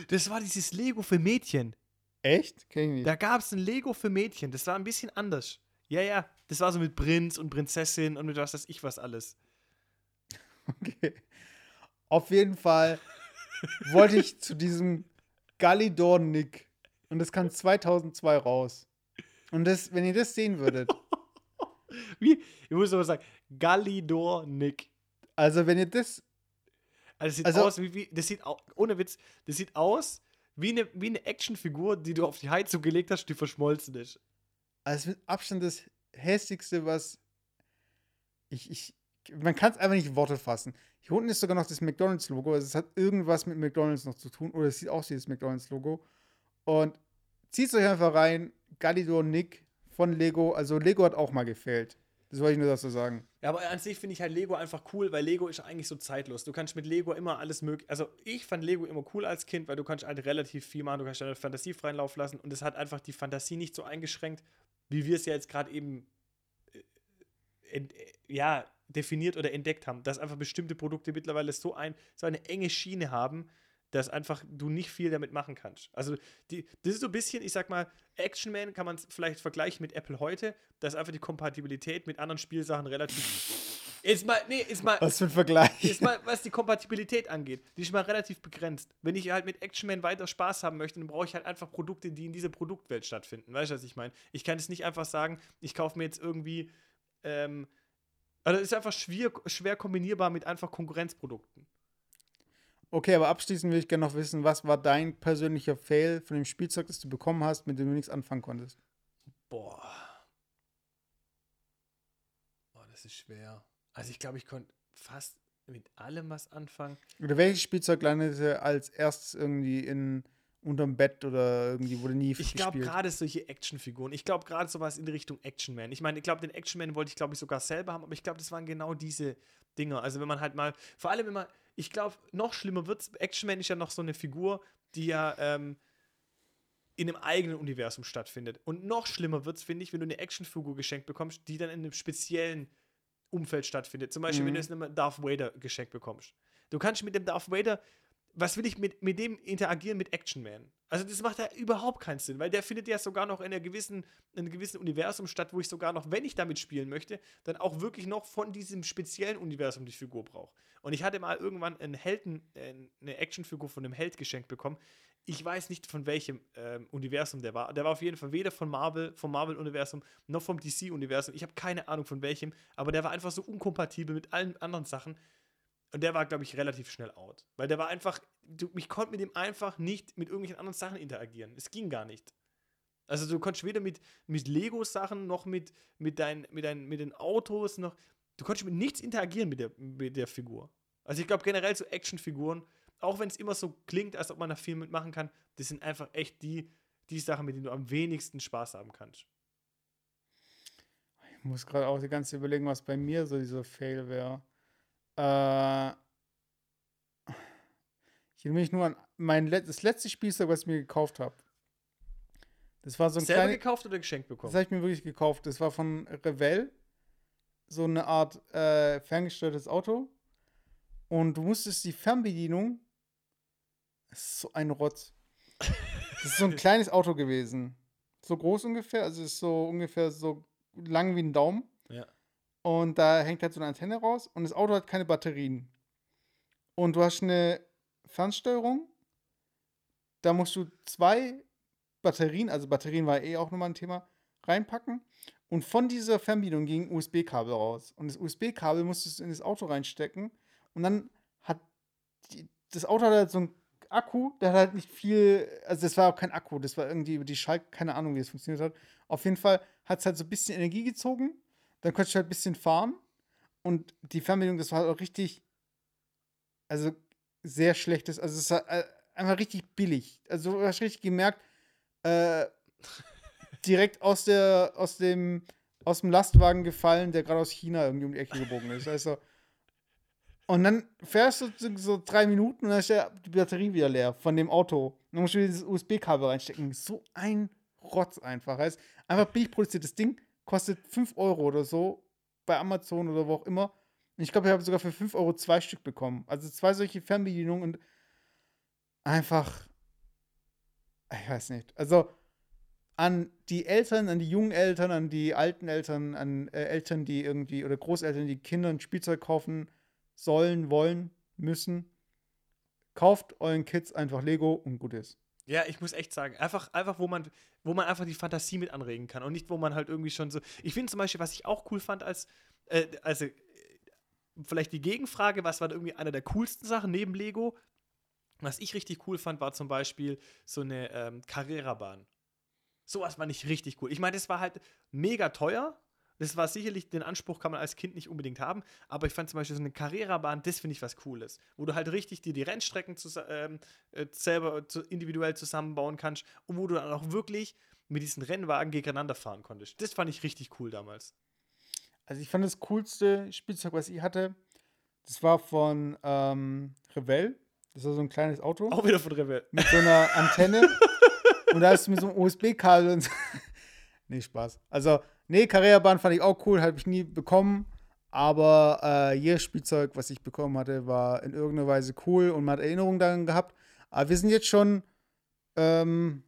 Das war dieses Lego für Mädchen. Echt? Kenn ich nicht. Da gab es ein Lego für Mädchen. Das war ein bisschen anders. Ja, ja. Das war so mit Prinz und Prinzessin und mit was weiß ich was alles. (laughs) Okay. Auf jeden Fall (laughs) wollte ich zu diesem Galidor Nick. Und das kam 2002 raus. Und das, wenn ihr das sehen würdet, (laughs) Wie? Ich muss aber sagen, Galidor Nick. also wenn ihr das, Also, das sieht Also- aus wie, wie das sieht au- ohne Witz, das sieht aus wie eine, wie eine Actionfigur, die du auf die Heizung gelegt hast, die verschmolzen ist. also mit Abstand das hässlichste, was ich, ich man kann es einfach nicht in Worte fassen. Hier unten ist sogar noch das McDonalds-Logo. Also es hat irgendwas mit McDonalds noch zu tun. Oder es sieht aus wie das McDonalds-Logo. Und zieht euch einfach rein. Galidor Nick von Lego. Also Lego hat auch mal gefehlt. Das wollte ich nur dazu sagen. Ja, aber an sich finde ich halt Lego einfach cool, weil Lego ist eigentlich so zeitlos. Du kannst mit Lego immer alles möglich. Also ich fand Lego immer cool als Kind, weil du kannst halt relativ viel machen, du kannst deine Fantasie freien Lauf lassen und es hat einfach die Fantasie nicht so eingeschränkt, wie wir es ja jetzt gerade eben äh, äh, ja, definiert oder entdeckt haben, dass einfach bestimmte Produkte mittlerweile so, ein, so eine enge Schiene haben, dass einfach du nicht viel damit machen kannst. Also die, das ist so ein bisschen, ich sag mal, Action Man kann man vielleicht vergleichen mit Apple heute, dass einfach die Kompatibilität mit anderen Spielsachen relativ ist mal, nee, ist mal. Was für ein Vergleich. Ist mal, was die Kompatibilität angeht, die ist mal relativ begrenzt. Wenn ich halt mit Action Man weiter Spaß haben möchte, dann brauche ich halt einfach Produkte, die in dieser Produktwelt stattfinden. Weißt du, was ich meine? Ich kann es nicht einfach sagen, ich kaufe mir jetzt irgendwie. Ähm, also ist einfach schwer, schwer kombinierbar mit einfach Konkurrenzprodukten. Okay, aber abschließend will ich gerne noch wissen, was war dein persönlicher Fail von dem Spielzeug, das du bekommen hast, mit dem du nichts anfangen konntest? Boah. Boah, das ist schwer. Also ich glaube, ich konnte fast mit allem was anfangen. Oder welches Spielzeug landete als erstes irgendwie in unterm Bett oder irgendwie wurde nie Ich glaube gerade solche Actionfiguren. Ich glaube gerade sowas in Richtung Action Man. Ich meine, ich glaube, den Action Man wollte ich glaube ich sogar selber haben, aber ich glaube, das waren genau diese Dinger. Also wenn man halt mal, vor allem immer, ich glaube, noch schlimmer wird's. Action Man ist ja noch so eine Figur, die ja ähm, in einem eigenen Universum stattfindet. Und noch schlimmer wird es, finde ich, wenn du eine Actionfigur geschenkt bekommst, die dann in einem speziellen Umfeld stattfindet. Zum Beispiel, mhm. wenn du jetzt einen Darth Vader geschenkt bekommst. Du kannst mit dem Darth Vader, was will ich mit, mit dem interagieren mit Action Man? Also das macht ja überhaupt keinen Sinn, weil der findet ja sogar noch in, einer gewissen, in einem gewissen Universum statt, wo ich sogar noch, wenn ich damit spielen möchte, dann auch wirklich noch von diesem speziellen Universum die Figur brauche. Und ich hatte mal irgendwann einen Helden, äh, eine Actionfigur von einem Held geschenkt bekommen, ich weiß nicht, von welchem ähm, Universum der war. Der war auf jeden Fall weder von Marvel, vom Marvel-Universum, noch vom DC-Universum. Ich habe keine Ahnung von welchem, aber der war einfach so unkompatibel mit allen anderen Sachen. Und der war, glaube ich, relativ schnell out. Weil der war einfach, du, ich konnte mit dem einfach nicht mit irgendwelchen anderen Sachen interagieren. Es ging gar nicht. Also du konntest weder mit, mit Lego-Sachen noch mit, mit, dein, mit, dein, mit den Autos noch. Du konntest mit nichts interagieren mit der, mit der Figur. Also ich glaube generell so Actionfiguren auch wenn es immer so klingt, als ob man da viel mitmachen kann, das sind einfach echt die, die Sachen, mit denen du am wenigsten Spaß haben kannst. Ich muss gerade auch die ganze überlegen, was bei mir so dieser Fail wäre. Äh, ich erinnere mich nur an mein Let das letzte Spielzeug, was ich mir gekauft habe. Das war so ein Selber kleine, gekauft oder geschenkt bekommen? Das habe ich mir wirklich gekauft. Das war von Revell. So eine Art äh, ferngesteuertes Auto. Und du musstest die Fernbedienung das ist so ein Rotz. Das ist so ein (laughs) kleines Auto gewesen. So groß ungefähr, also ist so ungefähr so lang wie ein Daumen. Ja. Und da hängt halt so eine Antenne raus und das Auto hat keine Batterien. Und du hast eine Fernsteuerung. Da musst du zwei Batterien, also Batterien war eh auch nochmal ein Thema, reinpacken. Und von dieser Fernbedienung ging ein USB-Kabel raus. Und das USB-Kabel musstest du in das Auto reinstecken. Und dann hat die, das Auto hat halt so ein Akku, der hat halt nicht viel, also das war auch kein Akku, das war irgendwie über die Schalt, keine Ahnung, wie es funktioniert hat. Auf jeden Fall hat es halt so ein bisschen Energie gezogen, dann konnte ich halt ein bisschen fahren und die Fernbedienung, das war halt auch richtig, also sehr schlechtes, also es war äh, einfach richtig billig. Also du hast richtig gemerkt, äh, (laughs) direkt aus der, aus dem, aus dem Lastwagen gefallen, der gerade aus China irgendwie um die Ecke gebogen ist. Also und dann fährst du so drei Minuten und dann ist ja die Batterie wieder leer von dem Auto. dann musst du wieder dieses USB-Kabel reinstecken. So ein Rotz einfach. Heißt, einfach billig produziertes Ding kostet 5 Euro oder so bei Amazon oder wo auch immer. Ich glaube, ich habe sogar für 5 Euro zwei Stück bekommen. Also zwei solche Fernbedienungen und einfach. Ich weiß nicht. Also an die Eltern, an die jungen Eltern, an die alten Eltern, an äh, Eltern, die irgendwie oder Großeltern, die Kindern Spielzeug kaufen sollen, wollen, müssen. Kauft euren Kids einfach Lego und gut ist. Ja, ich muss echt sagen, einfach, einfach wo, man, wo man einfach die Fantasie mit anregen kann und nicht, wo man halt irgendwie schon so. Ich finde zum Beispiel, was ich auch cool fand, als, äh, also vielleicht die Gegenfrage, was war irgendwie einer der coolsten Sachen neben Lego? Was ich richtig cool fand, war zum Beispiel so eine ähm, Carrera-Bahn. Sowas fand ich richtig cool. Ich meine, das war halt mega teuer, das war sicherlich, den Anspruch kann man als Kind nicht unbedingt haben, aber ich fand zum Beispiel so eine Carrera-Bahn, das finde ich was Cooles, wo du halt richtig dir die Rennstrecken ähm, äh, selber zu, individuell zusammenbauen kannst und wo du dann auch wirklich mit diesen Rennwagen gegeneinander fahren konntest. Das fand ich richtig cool damals. Also ich fand das coolste Spielzeug, was ich hatte, das war von ähm, Revell. Das war so ein kleines Auto. Auch wieder von Revell. Mit so einer (laughs) Antenne. und da ist mit so einem USB-Kabel und so. (laughs) nee, Spaß. Also Nee, Carrera-Bahn fand ich auch cool, habe ich nie bekommen. Aber äh, jedes Spielzeug, was ich bekommen hatte, war in irgendeiner Weise cool und man hat Erinnerungen daran gehabt. Aber wir sind jetzt schon ähm,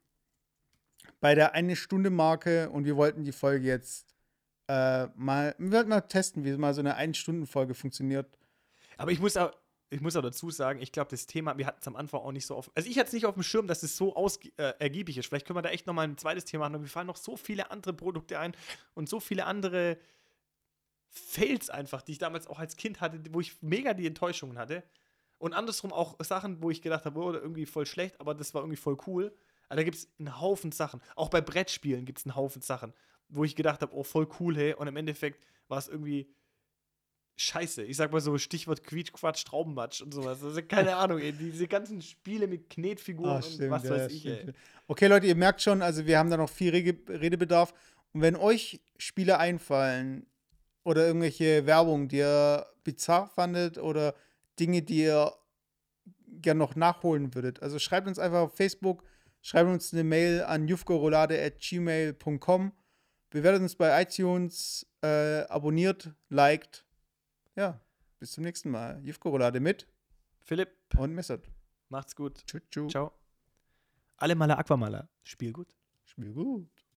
bei der eine Stunde Marke und wir wollten die Folge jetzt äh, mal, wir wollten mal testen, wie mal so eine ein Stunden Folge funktioniert. Aber ich muss auch, ich muss auch dazu sagen, ich glaube, das Thema, wir hatten es am Anfang auch nicht so auf. Also ich hatte es nicht auf dem Schirm, dass es so aus, äh, ergiebig ist. Vielleicht können wir da echt nochmal ein zweites Thema machen. Mir fallen noch so viele andere Produkte ein und so viele andere Fails einfach, die ich damals auch als Kind hatte, wo ich mega die Enttäuschungen hatte. Und andersrum auch Sachen, wo ich gedacht habe, oh, irgendwie voll schlecht, aber das war irgendwie voll cool. Aber da gibt es einen Haufen Sachen. Auch bei Brettspielen gibt es einen Haufen Sachen, wo ich gedacht habe, oh, voll cool, hey. Und im Endeffekt war es irgendwie scheiße. Ich sag mal so Stichwort Quietsch, Quatsch, Traubenmatsch und sowas. Also keine (laughs) Ahnung, ey. Diese ganzen Spiele mit Knetfiguren Ah, stimmt, und was ja, weiß ich, stimmt. ey. Okay, Leute, ihr merkt schon, also wir haben da noch viel Redebedarf. Und wenn euch Spiele einfallen oder irgendwelche Werbung, die ihr bizarr fandet oder Dinge, die ihr gerne noch nachholen würdet, also schreibt uns einfach auf Facebook, schreibt uns eine Mail an jufkorolade.gmail.com, bewertet uns bei iTunes, äh, abonniert, liked. Ja, bis zum nächsten Mal. Jufkorolade mit Philipp, und Messert. macht's gut. Tschüss, tschüss. Ciao. Alle Maler Aquamaler. Spiel gut. Spiel gut.